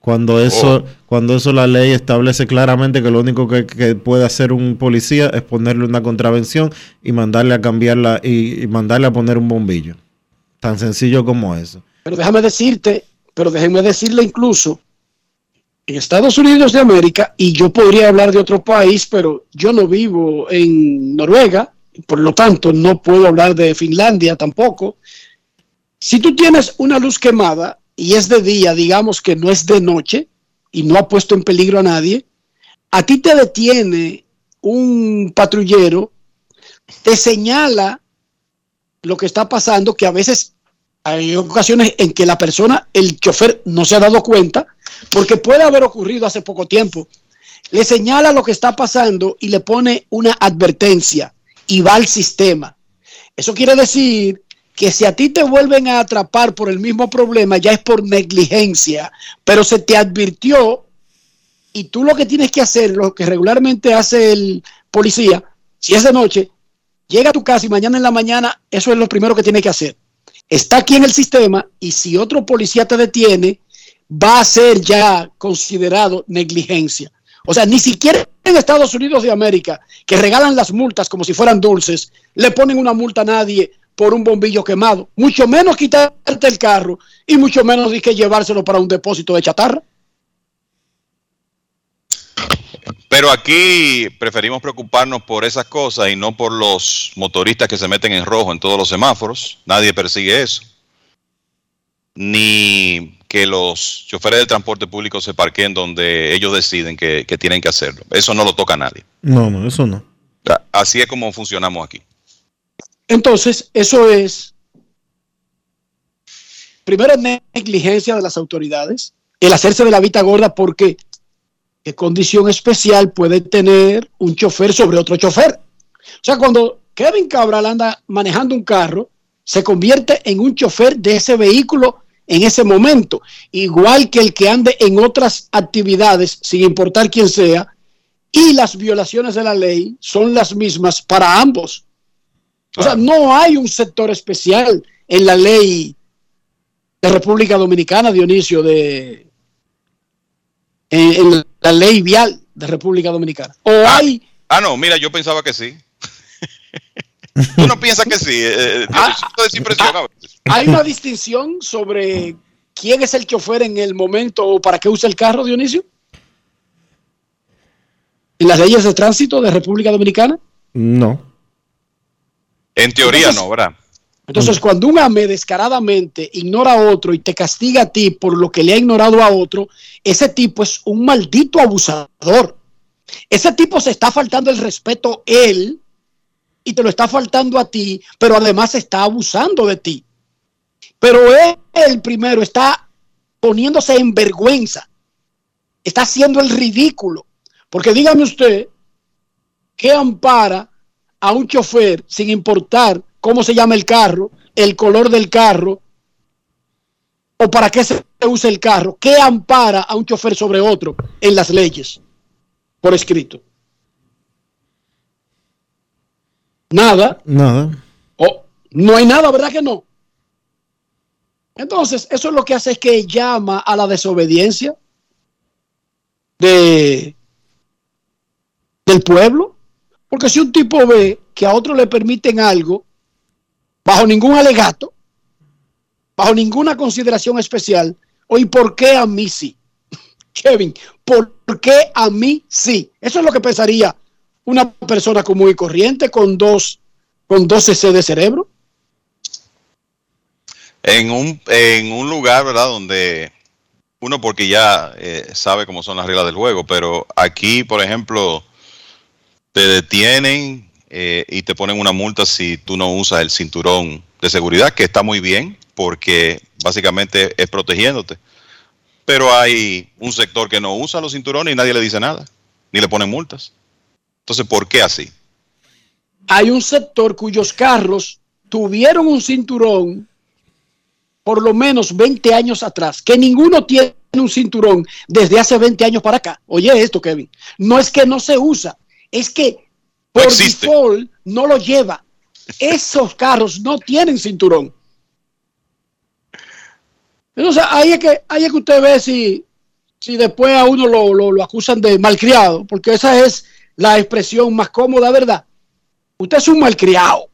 Cuando eso, cuando eso la ley establece claramente que lo único que, que puede hacer un policía es ponerle una contravención y mandarle a cambiarla y, y mandarle a poner un bombillo. Tan sencillo como eso. Pero déjame decirte, pero déjenme decirle incluso, en Estados Unidos de América, y yo podría hablar de otro país, pero yo no vivo en Noruega, por lo tanto no puedo hablar de Finlandia tampoco. Si tú tienes una luz quemada y es de día, digamos que no es de noche y no ha puesto en peligro a nadie, a ti te detiene un patrullero, te señala lo que está pasando, que a veces hay ocasiones en que la persona, el chofer, no se ha dado cuenta, porque puede haber ocurrido hace poco tiempo le señala lo que está pasando y le pone una advertencia y va al sistema. Eso quiere decir que si a ti te vuelven a atrapar por el mismo problema, ya es por negligencia, pero se te advirtió y tú lo que tienes que hacer, lo que regularmente hace el policía, si es de noche, llega a tu casa y mañana en la mañana, eso es lo primero que tiene que hacer. Está aquí en el sistema y si otro policía te detiene, va a ser ya considerado negligencia. O sea, ni siquiera en Estados Unidos de América, que regalan las multas como si fueran dulces, le ponen una multa a nadie por un bombillo quemado. Mucho menos quitarte el carro y mucho menos que llevárselo para un depósito de chatarra. Pero aquí preferimos preocuparnos por esas cosas y no por los motoristas que se meten en rojo en todos los semáforos. Nadie persigue eso. Ni que los choferes de transporte público se parquen donde ellos deciden que, que tienen que hacerlo. Eso no lo toca a nadie. No, no, eso no. Así es como funcionamos aquí. Entonces, eso es, primero, negligencia de las autoridades, el hacerse de la vista gorda porque qué condición especial puede tener un chofer sobre otro chofer. O sea, cuando Kevin Cabral anda manejando un carro, se convierte en un chofer de ese vehículo en ese momento, igual que el que ande en otras actividades, sin importar quién sea, y las violaciones de la ley son las mismas para ambos. O sea, no hay un sector especial en la ley de República Dominicana, Dionisio, de en, en la ley vial de República Dominicana. O ah, hay ah, no, mira, yo pensaba que sí. *laughs* Tú no piensas que sí. Eh, Ah, es impresión a veces. hay una distinción sobre quién es el chofer en el momento o para qué usa el carro, Dionisio. En las leyes de tránsito de República Dominicana. No. En teoría Entonces- no, ¿verdad? Entonces, cuando un AME descaradamente ignora a otro y te castiga a ti por lo que le ha ignorado a otro, ese tipo es un maldito abusador. Ese tipo se está faltando el respeto él y te lo está faltando a ti, pero además está abusando de ti. Pero él, él primero está poniéndose en vergüenza, está haciendo el ridículo. Porque dígame usted, ¿qué ampara a un chofer sin importar cómo se llama el carro, el color del carro o para qué se usa el carro? ¿Qué ampara a un chofer sobre otro en las leyes por escrito? Nada. Nada. Oh, no hay nada, ¿verdad que no? Entonces, eso es lo que hace es que llama a la desobediencia de, del pueblo. Porque si un tipo ve que a otro le permiten algo bajo ningún alegato, bajo ninguna consideración especial, o ¿y por qué a mí sí? *laughs* Kevin, ¿por qué a mí sí? Eso es lo que pensaría una persona común y corriente con dos, con dos cc de cerebro. En un, en un lugar, ¿verdad? Donde uno porque ya eh, sabe cómo son las reglas del juego, pero aquí, por ejemplo, te detienen eh, y te ponen una multa si tú no usas el cinturón de seguridad, que está muy bien, porque básicamente es protegiéndote. Pero hay un sector que no usa los cinturones y nadie le dice nada, ni le ponen multas. Entonces, ¿por qué así? Hay un sector cuyos carros tuvieron un cinturón por lo menos 20 años atrás, que ninguno tiene un cinturón desde hace 20 años para acá. Oye esto, Kevin, no es que no se usa, es que por default no lo lleva. Esos carros no tienen cinturón. Entonces, ahí es que, ahí es que usted ve si, si después a uno lo, lo, lo acusan de malcriado, porque esa es la expresión más cómoda, ¿verdad? Usted es un malcriado.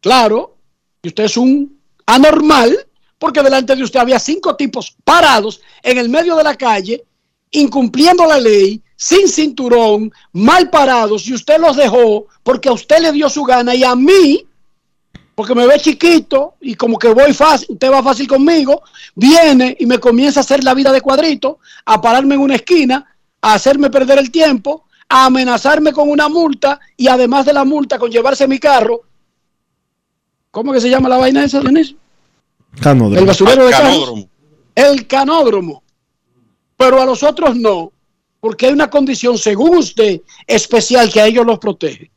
Claro, y usted es un anormal, porque delante de usted había cinco tipos parados en el medio de la calle, incumpliendo la ley, sin cinturón, mal parados, y usted los dejó porque a usted le dio su gana y a mí, porque me ve chiquito y como que voy fácil, usted va fácil conmigo, viene y me comienza a hacer la vida de cuadrito, a pararme en una esquina, a hacerme perder el tiempo, a amenazarme con una multa y además de la multa con llevarse mi carro. ¿Cómo que se llama la vaina esa, Dionisio? Canódromo. El basurero de carros. Canódromo. El canódromo. Pero a los otros no. Porque hay una condición, según usted, especial que a ellos los protege.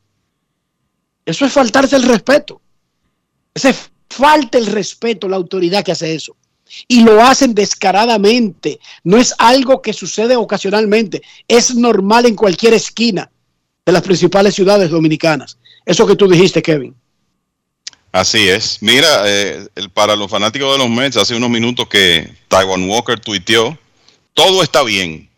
Eso es faltarse el respeto. Ese es falta el respeto, la autoridad que hace eso. Y lo hacen descaradamente. No es algo que sucede ocasionalmente. Es normal en cualquier esquina de las principales ciudades dominicanas. Eso que tú dijiste, Kevin. Así es. Mira, eh, para los fanáticos de los Mets, hace unos minutos que Taiwan Walker tuiteó, todo está bien,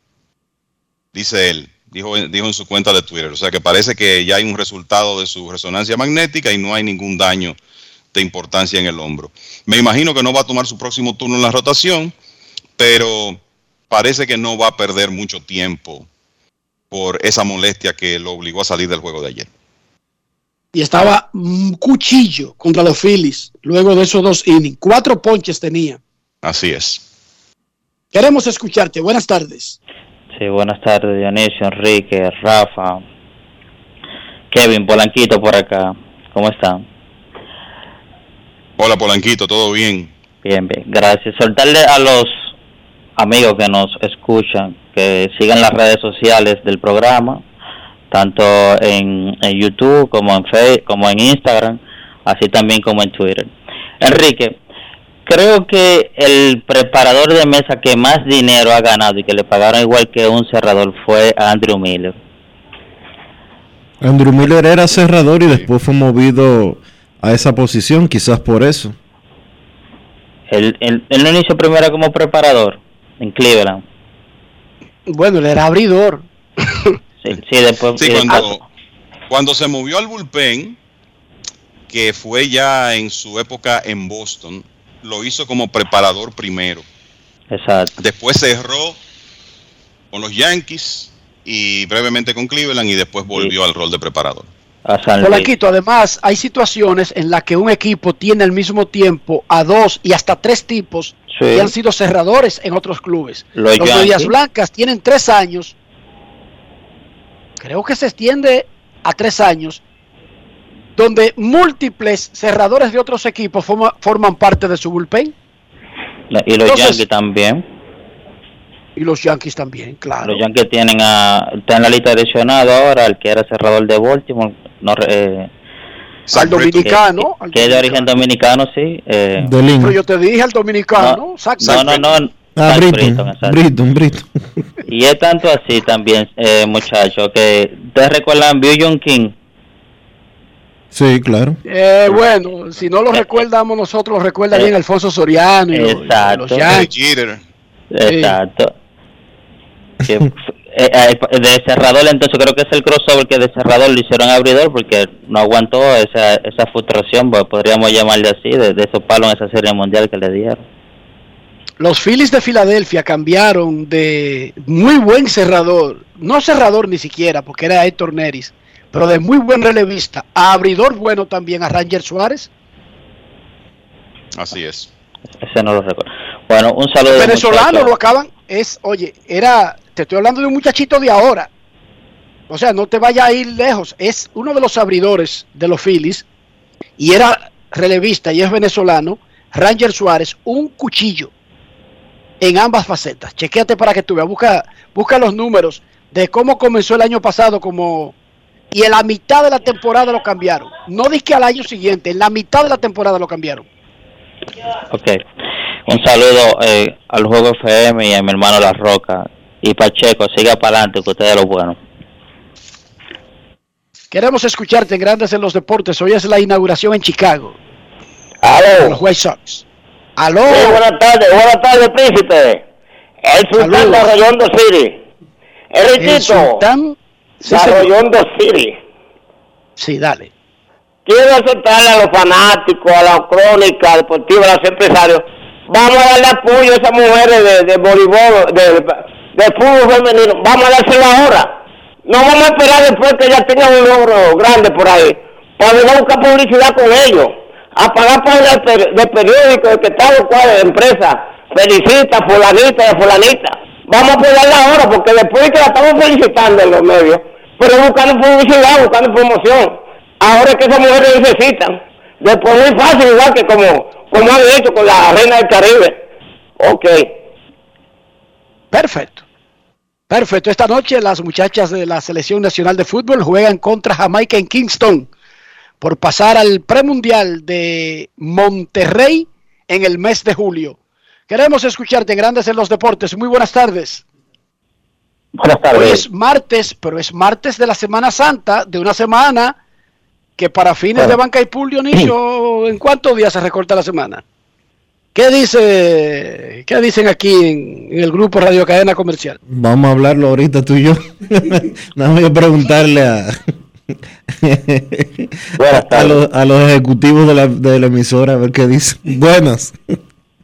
dice él, dijo, dijo en su cuenta de Twitter. O sea que parece que ya hay un resultado de su resonancia magnética y no hay ningún daño de importancia en el hombro. Me imagino que no va a tomar su próximo turno en la rotación, pero parece que no va a perder mucho tiempo por esa molestia que lo obligó a salir del juego de ayer y estaba un cuchillo contra los Phillies luego de esos dos innings. Cuatro ponches tenía. Así es. Queremos escucharte. Buenas tardes. Sí, buenas tardes, Dionisio, Enrique, Rafa, Kevin, Polanquito por acá. ¿Cómo están? Hola, Polanquito, ¿todo bien? Bien, bien. Gracias. Soltarle a los amigos que nos escuchan que sigan las redes sociales del programa tanto en, YouTube como en Facebook, como en Instagram, así también como en Twitter. Enrique, creo que el preparador de mesa que más dinero ha ganado y que le pagaron igual que un cerrador fue Andrew Miller. Andrew Miller era cerrador y después fue movido a esa posición, quizás por eso. Él, él, él no inició primero como preparador en Cleveland. Bueno, él era abridor. *laughs* Sí, después. cuando, se movió al bullpen, que fue ya en su época en Boston, lo hizo como preparador primero. Exacto. Después cerró con los Yankees y brevemente con Cleveland y después volvió al rol de preparador. Polanquito, además hay situaciones en las que un equipo tiene al mismo tiempo a dos y hasta tres tipos que han sido cerradores en otros clubes. Los, los Medias Blancas tienen tres años creo que se extiende a tres años, donde múltiples cerradores de otros equipos forman parte de su bullpen. Y los Yankees también. Y los Yankees también, claro. Los Yankees tienen a, está en la lista adicionada ahora, el que era cerrador de Baltimore, no, eh, al dominicano. Que, es de origen dominicano, sí. Eh, Pero yo te dije al dominicano. No, no, no, no, Ah, Britton, Britton, Y es tanto así también, eh, muchachos, que ustedes recuerdan Bill King. Sí, claro. Eh, bueno, si no lo recuerdamos nosotros, lo recuerda bien Alfonso Soriano y Exacto. los Exacto. Eh, eh, de cerrador, entonces creo que es el crossover que de cerrador lo hicieron abridor porque no aguantó esa, esa frustración, pues, podríamos llamarle así, de, de esos palos en esa serie mundial que le dieron. Los Phillies de Filadelfia cambiaron de muy buen cerrador, no cerrador ni siquiera, porque era Héctor Neris, pero de muy buen relevista, a abridor bueno también, a Ranger Suárez. Así es. Ese no lo recuerdo. Bueno, un saludo. venezolano lo acaban, es, oye, era, te estoy hablando de un muchachito de ahora. O sea, no te vaya a ir lejos. Es uno de los abridores de los Phillies y era relevista y es venezolano. Ranger Suárez, un cuchillo en ambas facetas. Chequéate para que tú veas, busca, busca los números de cómo comenzó el año pasado como y en la mitad de la temporada lo cambiaron. No que al año siguiente, en la mitad de la temporada lo cambiaron. Ok. Un saludo eh, al Juego FM y a mi hermano La Roca. Y Pacheco, siga para adelante, que usted es lo bueno. Queremos escucharte en Grandes en los Deportes. Hoy es la inauguración en Chicago. Los White Sox. Aló. buenas tardes, buenas tardes, príncipe. El sultán de Arroyondo City. El, el sultán de Arroyondo City. Sí, dale. Quiero aceptarle a los fanáticos, a la crónica deportiva, a los empresarios. Vamos a darle apoyo a esas mujeres de, de voleibol, de, de fútbol femenino. Vamos a dárselo ahora. No vamos a esperar después que ya tengan un logro grande por ahí. Para buscar publicidad con ellos a pagar el de periódico de que tal o cual empresa felicita fulanita y fulanita. Vamos a apoyarla ahora porque después que la estamos felicitando en los medios, pero buscando publicidad, buscando promoción. Ahora es que esas mujeres necesitan. Después muy fácil, igual que como, como han hecho con la reina del Caribe. Ok. Perfecto. Perfecto. Esta noche las muchachas de la Selección Nacional de Fútbol juegan contra Jamaica en Kingston por pasar al premundial de Monterrey en el mes de julio. Queremos escucharte, Grandes en los Deportes. Muy buenas tardes. Buenas Hoy tardes. es martes, pero es martes de la Semana Santa, de una semana que para fines Bueno. de banca y pool, Dionisio, ¿en cuántos días se recorta la semana? ¿Qué dice, qué dicen aquí en, en el grupo Radio Cadena Comercial? Vamos a hablarlo ahorita tú y yo. *laughs* Que preguntarle a, a, los, a los ejecutivos de la, de la emisora a ver qué dicen. Buenas.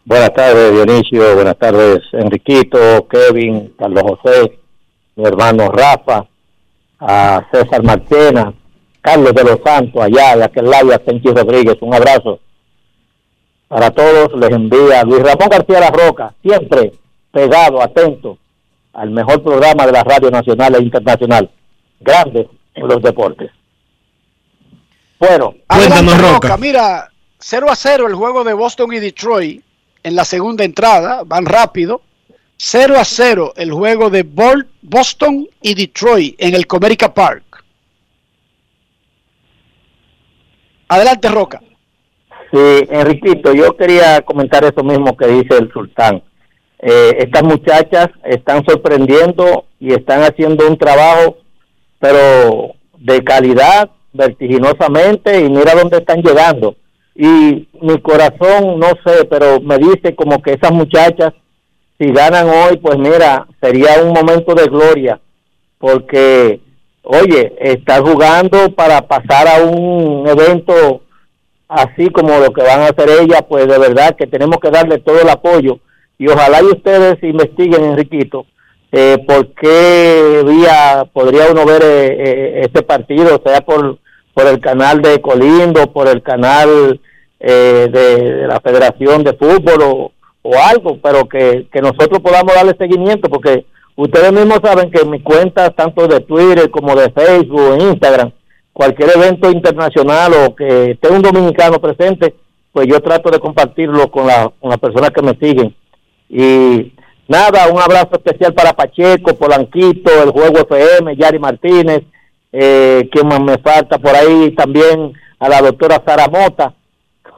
Buenas tardes, Dionisio. Buenas tardes, Enriquito, Kevin, Carlos José, mi hermano Rafa, a César Marchena, Carlos de los Santos, allá de aquel lado, a Tenchi Rodríguez. Un abrazo. Para todos les envía Luis Ramón García La Roca, siempre pegado, atento al mejor programa de la radio nacional e internacional. Grande en los deportes. Bueno, Adelante, Roca. Mira, 0 a 0 el juego de Boston y Detroit en la segunda entrada, van rápido. 0 a 0 el juego de Boston y Detroit en el Comerica Park. Adelante, Roca. Sí, Enriquito, yo quería comentar eso mismo que dice el sultán. Eh, estas muchachas están sorprendiendo y están haciendo un trabajo, pero de calidad, vertiginosamente, y mira dónde están llegando. Y mi corazón, no sé, pero me dice como que esas muchachas, si ganan hoy, pues mira, sería un momento de gloria, porque, oye, estar jugando para pasar a un evento así como lo que van a hacer ellas, pues de verdad que tenemos que darle todo el apoyo. Y ojalá y ustedes investiguen, Enriquito, eh, por qué vía podría uno ver eh, eh, este partido, sea por, por el canal de Colindo, por el canal eh, de, la Federación de Fútbol o, o algo, pero que, que nosotros podamos darle seguimiento, porque ustedes mismos saben que mis cuentas, tanto de Twitter como de Facebook, Instagram, cualquier evento internacional o que esté un dominicano presente, pues yo trato de compartirlo con, la, con las personas que me siguen. Y nada, un abrazo especial para Pacheco, Polanquito, el Juego FM, Yari Martínez, eh, quien más me falta por ahí también a la doctora Sara Mota.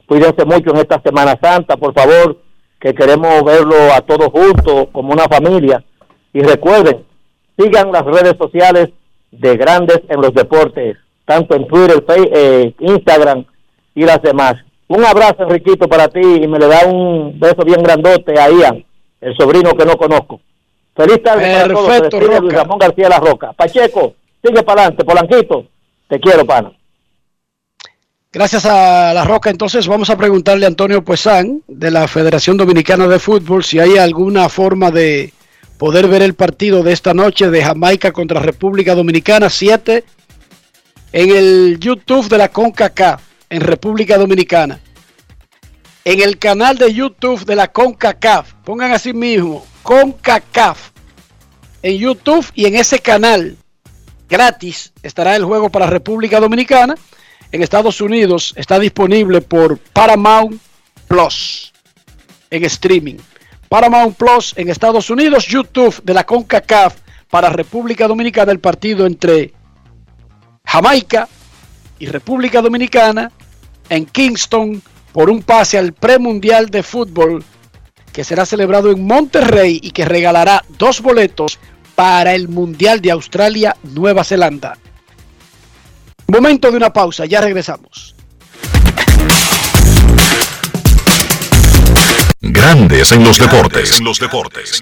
Cuídense mucho en esta Semana Santa, por favor, que queremos verlo a todos juntos, como una familia. Y recuerden, sigan las redes sociales de Grandes en los Deportes, tanto en Twitter, Face- eh, Instagram y las demás. Un abrazo, Enriquito, para ti y me le da un beso bien grandote a Ian, el sobrino que no conozco. Feliz tarde para todos. Se Perfecto, despide Roca. Luis Ramón García La Roca. Pacheco, sigue para adelante. Polanquito, te quiero, pana. Gracias a La Roca, entonces vamos a preguntarle a Antonio Puesán de la Federación Dominicana de Fútbol si hay alguna forma de poder ver el partido de esta noche de Jamaica contra República Dominicana 7 en el YouTube de la CONCACAF en República Dominicana. En el canal de YouTube de la CONCACAF, pongan así mismo, CONCACAF en YouTube y en ese canal gratis estará el juego para República Dominicana. En Estados Unidos está disponible por Paramount Plus en streaming. Paramount Plus en Estados Unidos, YouTube de la CONCACAF para República Dominicana, el partido entre Jamaica y República Dominicana en Kingston por un pase al premundial de fútbol que será celebrado en Monterrey y que regalará dos boletos para el Mundial de Australia Nueva Zelanda. Momento de una pausa, ya regresamos. Grandes en los deportes. En los deportes.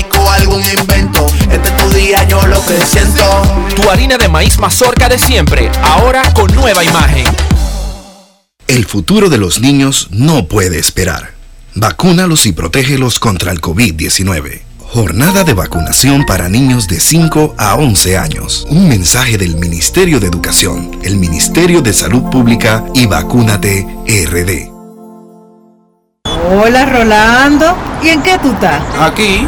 algún invento. Este es tu día, yo lo que siento. Tu harina de maíz mazorca de siempre, ahora con nueva imagen. El futuro de los niños no puede esperar. Vacúnalos y protégelos contra el COVID-19. Jornada de vacunación para niños de 5 a 11 años. Un mensaje del Ministerio de Educación, el Ministerio de Salud Pública y Vacúnate RD. Hola Rolando, ¿y en qué tú estás? Aquí,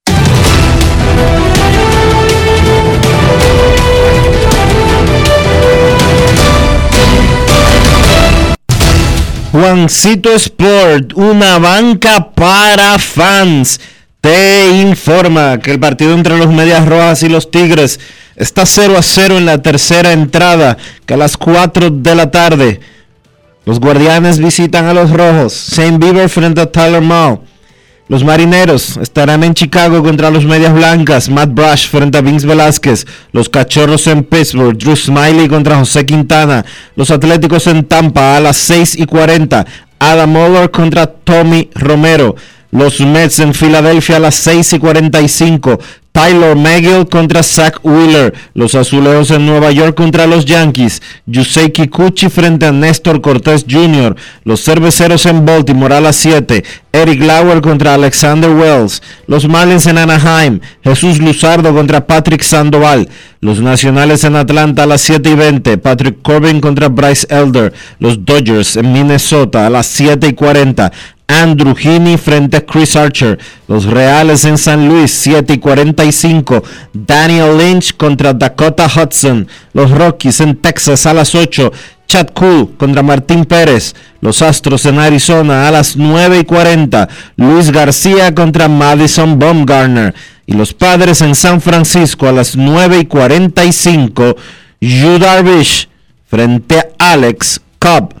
Juancito Sport, una banca para fans, te informa que el partido entre los Medias Rojas y los Tigres está 0 a 0 en la tercera entrada, que a las 4 de la tarde los Guardianes visitan a los Rojos, Saint Beaver frente a Tyler Mall. Los marineros estarán en Chicago contra los Medias Blancas, Matt Brush frente a Vince Velázquez, los Cachorros en Pittsburgh, Drew Smiley contra José Quintana, los Atléticos en Tampa a las 6 y 40, Adam Muller contra Tommy Romero, los Mets en Filadelfia a las 6 y 45, Tyler McGill contra Zach Wheeler, los Azuleos en Nueva York contra los Yankees, Yusei Kikuchi frente a Néstor Cortés Jr., los Cerveceros en Baltimore a las 7, Eric Lauer contra Alexander Wells, los Marlins en Anaheim, Jesús Luzardo contra Patrick Sandoval, los Nacionales en Atlanta a las 7 y 20, Patrick Corbin contra Bryce Elder, los Dodgers en Minnesota a las 7 y 40, Andrew Heaney frente a Chris Archer. Los Reales en San Luis, 7 y 45. Daniel Lynch contra Dakota Hudson. Los Rockies en Texas a las 8. Chad Cool contra Martín Pérez. Los Astros en Arizona a las 9 y 40. Luis García contra Madison Baumgartner. Y los Padres en San Francisco a las 9 y 45. Yu Darvish frente a Alex Cobb.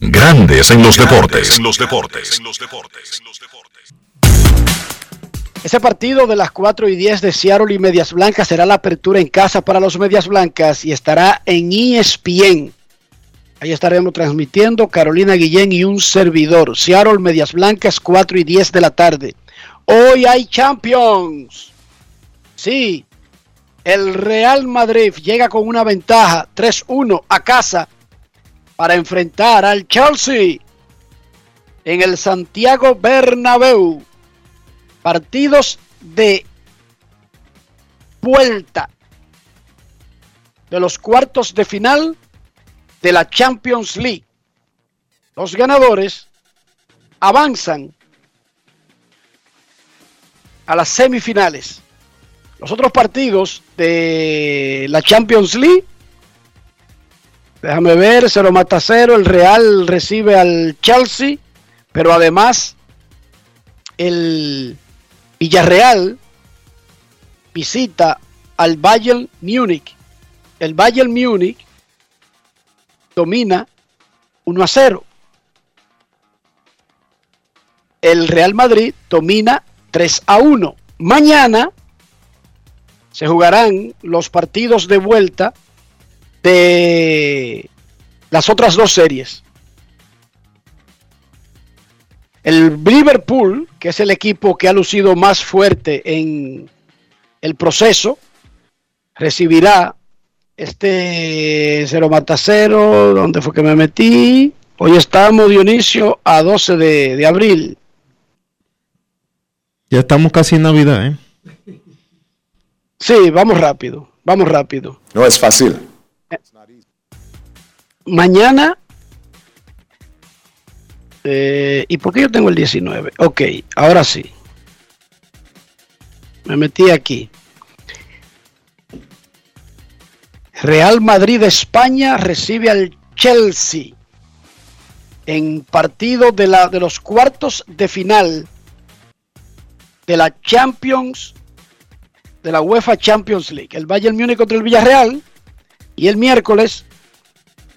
Grandes en los deportes. En los deportes. Ese partido de las 4 y 10 de Seattle y Medias Blancas será la apertura en casa para los Medias Blancas y estará en ESPN. Ahí estaremos transmitiendo Carolina Guillén y un servidor. Seattle Medias Blancas, 4 y 10 de la tarde. Hoy hay Champions. Sí, el Real Madrid llega con una ventaja 3-1 a casa para enfrentar al Chelsea en el Santiago Bernabéu. Partidos de vuelta de los cuartos de final de la Champions League. Los ganadores avanzan a las semifinales. Los otros partidos de la Champions League Déjame ver, cero mata cero. El Real recibe al Chelsea, pero además el Villarreal visita al Bayern Múnich. El Bayern Múnich domina 1 a 0. El Real Madrid domina 3 a 1. Mañana se jugarán los partidos de vuelta de las otras dos series. El Liverpool, que es el equipo que ha lucido más fuerte en el proceso, recibirá este 0 mata 0. ¿Dónde fue que me metí? Hoy estamos, Dionisio, a 12 de, de abril. Ya estamos casi en Navidad, ¿eh? Sí, vamos rápido, vamos rápido. No es fácil. Mañana. eh, ¿Y por qué yo tengo el 19? Ok, ahora sí. Me metí aquí. Real Madrid España recibe al Chelsea en partido de, la, de los cuartos de final de la Champions, de la UEFA Champions League. El Bayern Múnich contra el Villarreal y el miércoles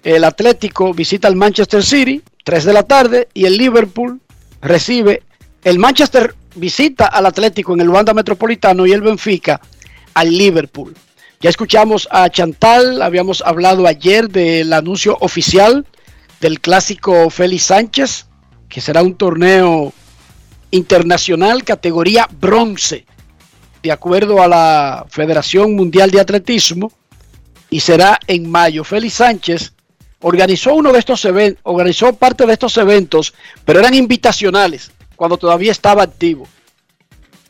el Atlético visita al Manchester City, 3 de la tarde, y el Liverpool recibe, el Manchester visita al Atlético en el Wanda Metropolitano y el Benfica al Liverpool. Ya escuchamos a Chantal, habíamos hablado ayer del anuncio oficial del clásico Félix Sánchez, que será un torneo internacional categoría bronce, de acuerdo a la Federación Mundial de Atletismo, y será en mayo. Félix Sánchez organizó uno de estos eventos, organizó parte de estos eventos, pero eran invitacionales cuando todavía estaba activo.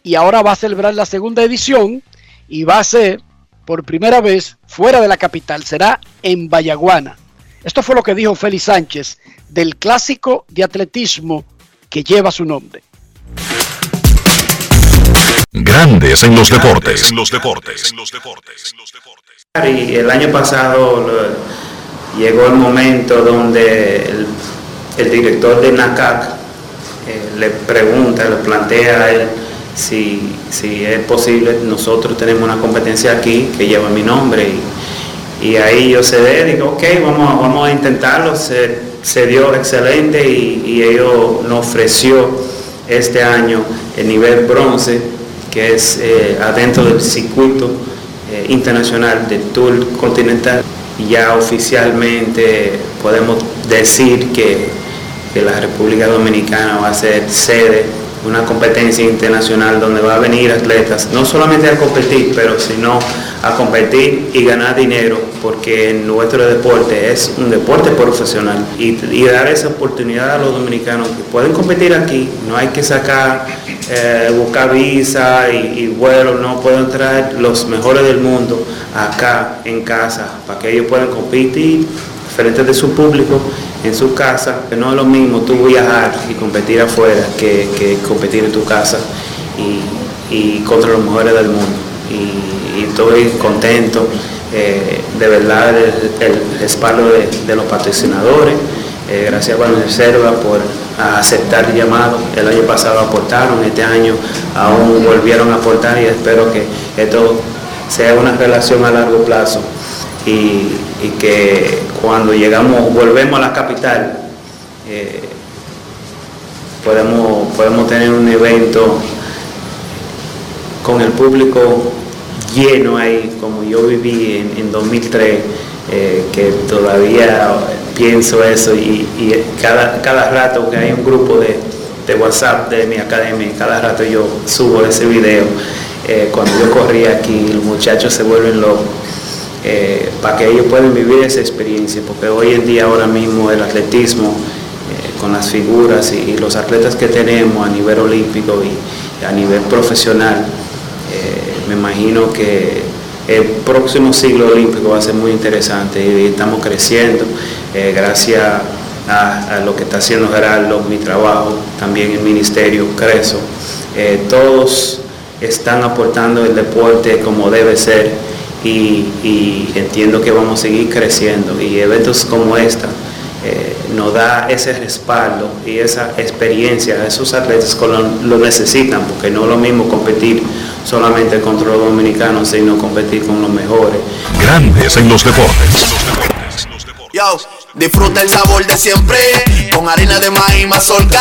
Y ahora va a celebrar la segunda edición y va a ser por primera vez fuera de la capital, será en Bayaguana. Esto fue lo que dijo Félix Sánchez del clásico de atletismo que lleva su nombre. Grandes en los deportes. En los deportes. Y el año pasado llegó el momento donde el, director de NACAC eh, le pregunta, le plantea a él si, es posible, nosotros tenemos una competencia aquí que lleva mi nombre y, ahí yo cedé, digo, ok, vamos, vamos a intentarlo, se, se dio excelente y, y ellos nos ofreció este año el nivel bronce, que es eh, adentro del circuito eh, internacional del Tour Continental. Ya oficialmente podemos decir que, que la República Dominicana va a ser sede de una competencia internacional donde va a venir atletas, no solamente a competir, pero sino a competir y ganar dinero, porque nuestro deporte es un deporte profesional. Y, y dar esa oportunidad a los dominicanos que pueden competir aquí, no hay que sacar, eh, buscar visa y, y vuelos, no pueden traer los mejores del mundo acá en casa para que ellos puedan competir frente de su público en su casa, que no es lo mismo tú viajar y competir afuera que, que competir en tu casa y, y contra los mejores del mundo. Y, estoy contento eh, de verdad el, el respaldo de, de los patrocinadores. Eh, gracias a Juan Reserva por aceptar el llamado. El año pasado aportaron, este año aún volvieron a aportar y espero que esto sea una relación a largo plazo y, que cuando llegamos, volvemos a la capital, eh, podemos, podemos tener un evento con el público lleno ahí, como yo viví en, en 2003, eh, que todavía pienso eso y, y cada, cada rato que hay un grupo de, de WhatsApp de mi academia, cada rato yo subo ese video. eh, cuando yo corría aquí, los muchachos se vuelven locos. Eh, para que ellos puedan vivir esa experiencia, porque hoy en día ahora mismo el atletismo, eh, con las figuras y, los atletas que tenemos a nivel olímpico y a nivel profesional, eh, me imagino que el próximo siglo olímpico va a ser muy interesante y estamos creciendo gracias a, a lo que está haciendo Gerardo, mi trabajo, también el ministerio Creso. Todos están aportando el deporte como debe ser y, y entiendo que vamos a seguir creciendo y eventos como esta eh, nos da ese respaldo y esa experiencia a esos atletas que lo, lo necesitan, porque no es lo mismo competir solamente contra los dominicanos, sino competir con los mejores. Grandes en los deportes. Yo, disfruta el sabor de siempre con harina de maíz mazorca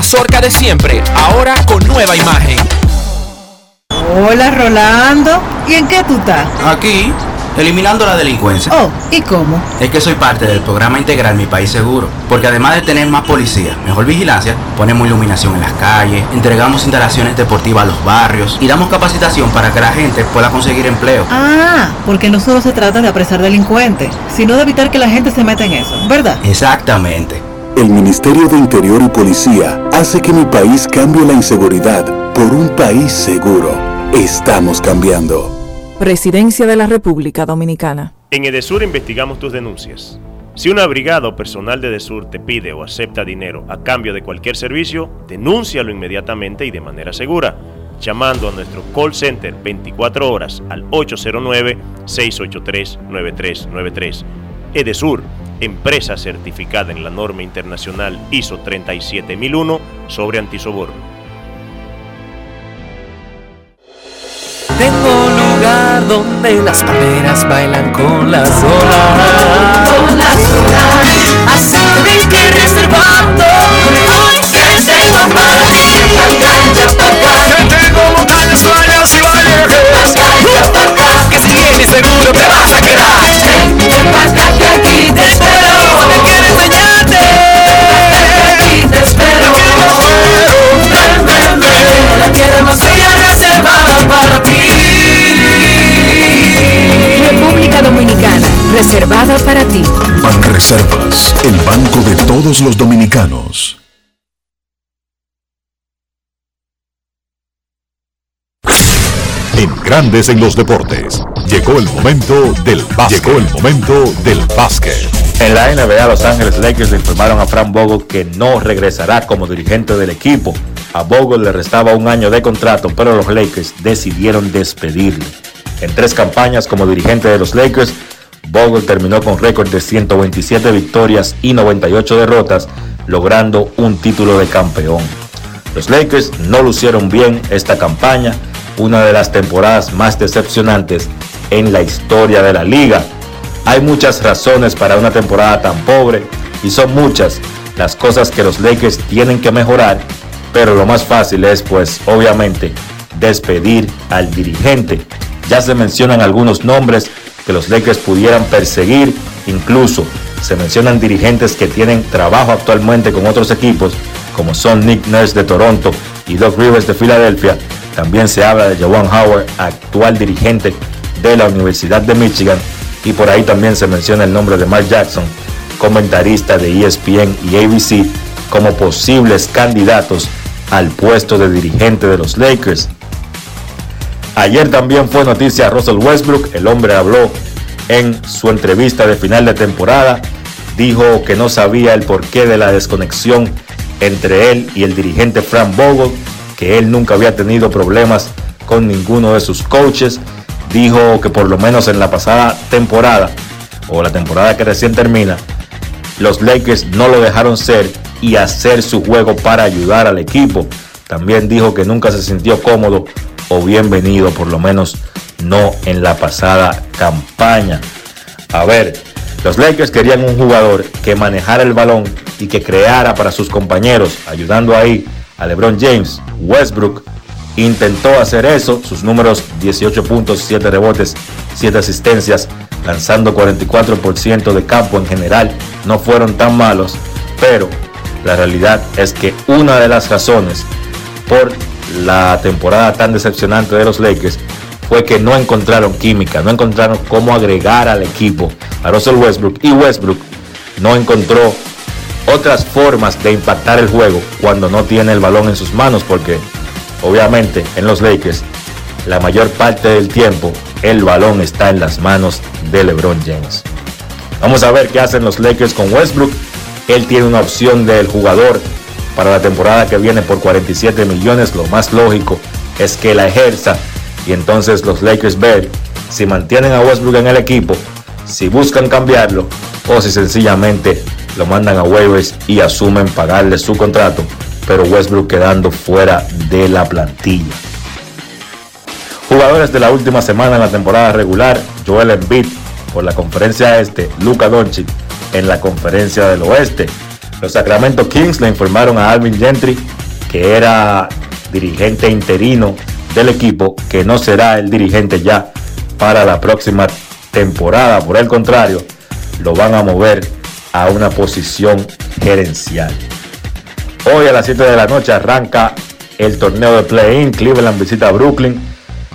de siempre, ahora con nueva imagen. Hola Rolando, ¿y en qué tú estás? Aquí, eliminando la delincuencia. Oh, ¿y cómo? Es que soy parte del programa integral Mi País Seguro, porque además de tener más policía, mejor vigilancia, ponemos iluminación en las calles, entregamos instalaciones deportivas a los barrios y damos capacitación para que la gente pueda conseguir empleo. Ah, porque no solo se trata de apresar delincuentes, sino de evitar que la gente se meta en eso, ¿verdad? Exactamente. El Ministerio de Interior y Policía hace que mi país cambie la inseguridad por un país seguro. Estamos cambiando. Presidencia de la República Dominicana. En Edesur investigamos tus denuncias. Si una brigada o personal de Edesur te pide o acepta dinero a cambio de cualquier servicio, denúncialo inmediatamente y de manera segura, llamando a nuestro call center 24 horas al 809-683-9393. Edesur, empresa certificada en la norma internacional ISO 37001 sobre antisoborno. Tengo un lugar donde las palmeras bailan con las olas. Con las olas. Así tenéis que reservando. Hoy tengo montañas, playas y valles. Vienes seguro te vas a quedar. Ven para acá que aquí te espero. Me quiero enseñarte. Aquí te espero. Ven, ven, ven. La tierra más bella reservada para ti. República Dominicana, reservada para ti. Banreservas, el banco de todos los dominicanos. En Grandes en los deportes, llegó el momento del básquet. Llegó el momento del básquet. En la NBA, Los Ángeles Lakers informaron a Fran Bogo que no regresará como dirigente del equipo. A Bogo le restaba un año de contrato, pero los Lakers decidieron despedirle. En tres campañas como dirigente de los Lakers, Bogle terminó con récord de 127 victorias y 98 derrotas, logrando un título de campeón. Los Lakers no lucieron bien esta campaña, una de las temporadas más decepcionantes en la historia de la liga. Hay muchas razones para una temporada tan pobre y son muchas las cosas que los Lakers tienen que mejorar, pero lo más fácil es pues obviamente despedir al dirigente. Ya se mencionan algunos nombres que los Lakers pudieran perseguir, incluso se mencionan dirigentes que tienen trabajo actualmente con otros equipos, como son Nick Nurse de Toronto y Doc Rivers de Filadelfia. También se habla de Joan Howard, actual dirigente de la Universidad de Michigan, y por ahí también se menciona el nombre de Mark Jackson, comentarista de ESPN y ABC, como posibles candidatos al puesto de dirigente de los Lakers. Ayer también fue noticia Russell Westbrook, el hombre habló en su entrevista de final de temporada, dijo que no sabía el porqué de la desconexión entre él y el dirigente Frank Vogel, que él nunca había tenido problemas con ninguno de sus coaches, dijo que por lo menos en la pasada temporada, o la temporada que recién termina, los Lakers no lo dejaron ser y hacer su juego para ayudar al equipo. También dijo que nunca se sintió cómodo o bienvenido, por lo menos no en la pasada campaña. A ver, los Lakers querían un jugador que manejara el balón y que creara para sus compañeros, ayudando ahí a LeBron James. Westbrook intentó hacer eso, sus números 18 puntos, 7 rebotes, 7 asistencias, lanzando 44% de campo en general, no fueron tan malos, pero la realidad es que una de las razones por la temporada tan decepcionante de los Lakers fue que no encontraron química, no encontraron cómo agregar al equipo a Russell Westbrook y Westbrook no encontró otras formas de impactar el juego cuando no tiene el balón en sus manos porque obviamente en los Lakers la mayor parte del tiempo el balón está en las manos de LeBron James. Vamos a ver qué hacen los Lakers con Westbrook. Él tiene una opción del jugador para la temporada que viene por 47 millones. Lo más lógico es que la ejerza y entonces los Lakers ver si mantienen a Westbrook en el equipo, si buscan cambiarlo o si sencillamente lo mandan a waivers y asumen pagarle su contrato, pero Westbrook quedando fuera de la plantilla. Jugadores de la última semana en la temporada regular, Joel Embiid por la conferencia este, Luca Doncic en la conferencia del oeste. Los Sacramento Kings le informaron a Alvin Gentry que era dirigente interino del equipo, que no será el dirigente ya para la próxima temporada. Por el contrario, lo van a mover a una posición gerencial. Hoy a las 7 de la noche arranca el torneo de play-in. Cleveland visita a Brooklyn.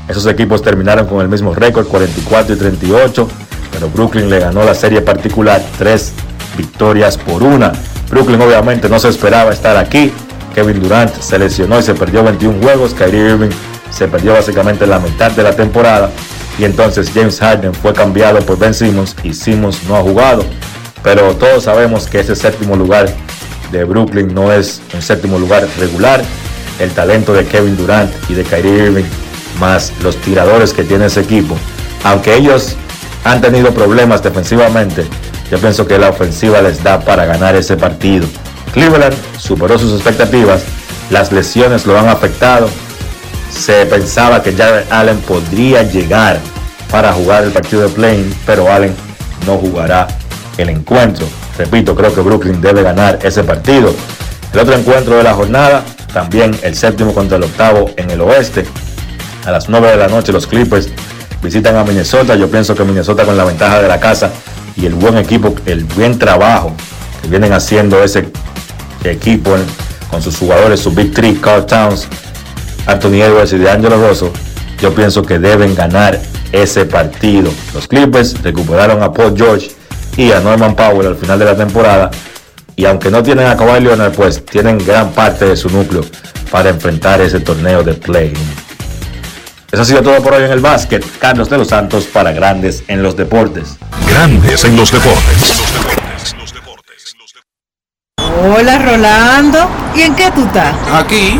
Esos equipos terminaron con el mismo récord, 44 y 38, pero Brooklyn le ganó la serie particular, tres victorias por una. Brooklyn obviamente no se esperaba estar aquí. Kevin Durant se lesionó y se perdió 21 juegos. Kyrie Irving se perdió básicamente la mitad de la temporada. Y entonces James Harden fue cambiado por Ben Simmons y Simmons no ha jugado. Pero todos sabemos que ese séptimo lugar de Brooklyn no es un séptimo lugar regular. El talento de Kevin Durant y de Kyrie Irving más los tiradores que tiene ese equipo. Aunque ellos han tenido problemas defensivamente, yo pienso que la ofensiva les da para ganar ese partido. Cleveland superó sus expectativas, las lesiones lo han afectado. Se pensaba que Jared Allen podría llegar para jugar el partido de playing, pero Allen no jugará el encuentro. Repito, creo que Brooklyn debe ganar ese partido. El otro encuentro de la jornada, también el séptimo contra el octavo en el oeste. A las 9 de la noche los Clippers visitan a Minnesota. Yo pienso que Minnesota con la ventaja de la casa y el buen equipo, el buen trabajo que vienen haciendo ese equipo con sus jugadores, su Big Three, Carl Towns, Anthony Edwards y DeAngelo Rosso, yo pienso que deben ganar ese partido. Los Clippers recuperaron a Paul George y a Norman Powell al final de la temporada. Y aunque no tienen a Kawhi Leonard, pues tienen gran parte de su núcleo para enfrentar ese torneo de play. Eso ha sido todo por hoy en el básquet. Carlos de los Santos para Grandes en los Deportes. Grandes en los Deportes. Hola Rolando, ¿y en qué tú estás? Aquí,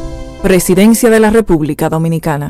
Presidencia de la República Dominicana.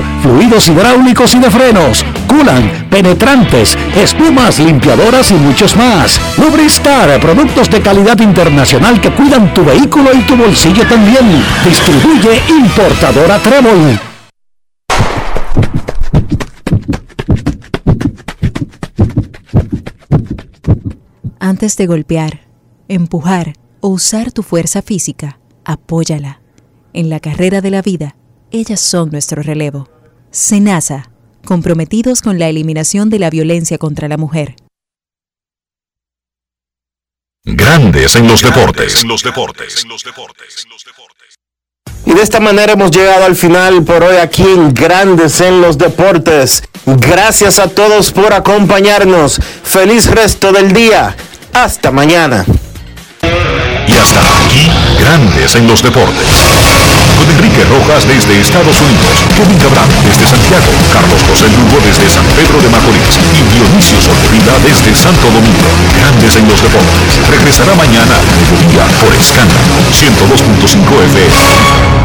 fluidos hidráulicos y de frenos, culan, penetrantes, espumas, limpiadoras y muchos más. Lubristar, productos de calidad internacional que cuidan tu vehículo y tu bolsillo también. Distribuye importadora Trébol. Antes de golpear, empujar o usar tu fuerza física, apóyala. En la carrera de la vida, ellas son nuestro relevo. SENASA, comprometidos con la eliminación de la violencia contra la mujer. Grandes en los deportes. En los deportes. Y de esta manera hemos llegado al final por hoy aquí en Grandes en los Deportes. Gracias a todos por acompañarnos. Feliz resto del día. Hasta mañana. Y hasta aquí, Grandes en los Deportes. Con Enrique Rojas desde Estados Unidos, Kevin Cabral desde Santiago, Carlos José Lugo desde San Pedro de Macorís y Dionisio Solterida desde Santo Domingo. Grandes en los Deportes. Regresará mañana a mediodía por Escándalo 102.5 FM.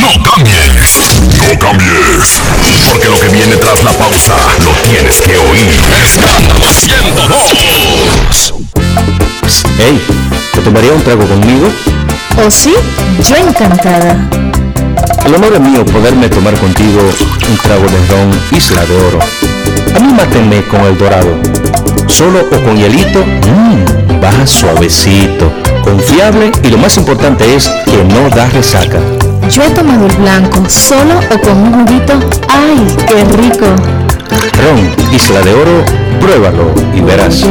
No cambies, no cambies, porque lo que viene tras la pausa lo tienes que oír. Escándalo 102. Hey, ¿te tomaría un trago conmigo? ¿O sí? Yo encantada. El honor es mío poderme tomar contigo un trago de ron Isla de Oro. A mí mátenme con el dorado. Solo o con hielito, mmm, baja suavecito, confiable y lo más importante es que no da resaca. Yo he tomado el blanco, solo o con un juguito. ¡Ay, qué rico! Ron Isla de Oro, pruébalo y verás.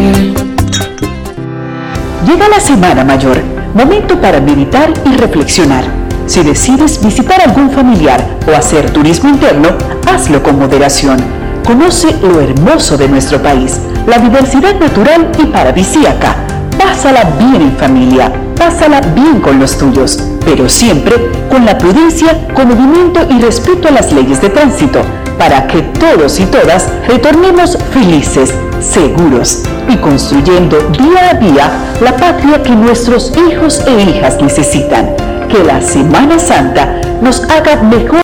Llega la Semana Mayor, momento para meditar y reflexionar. Si decides visitar algún familiar o hacer turismo interno, hazlo con moderación. Conoce lo hermoso de nuestro país, la diversidad natural y paradisíaca. Pásala bien en familia, pásala bien con los tuyos, pero siempre con la prudencia, conocimiento y respeto a las leyes de tránsito, para que todos y todas retornemos felices, seguros y construyendo día a día la patria que nuestros hijos e hijas necesitan. Que la Semana Santa nos haga mejor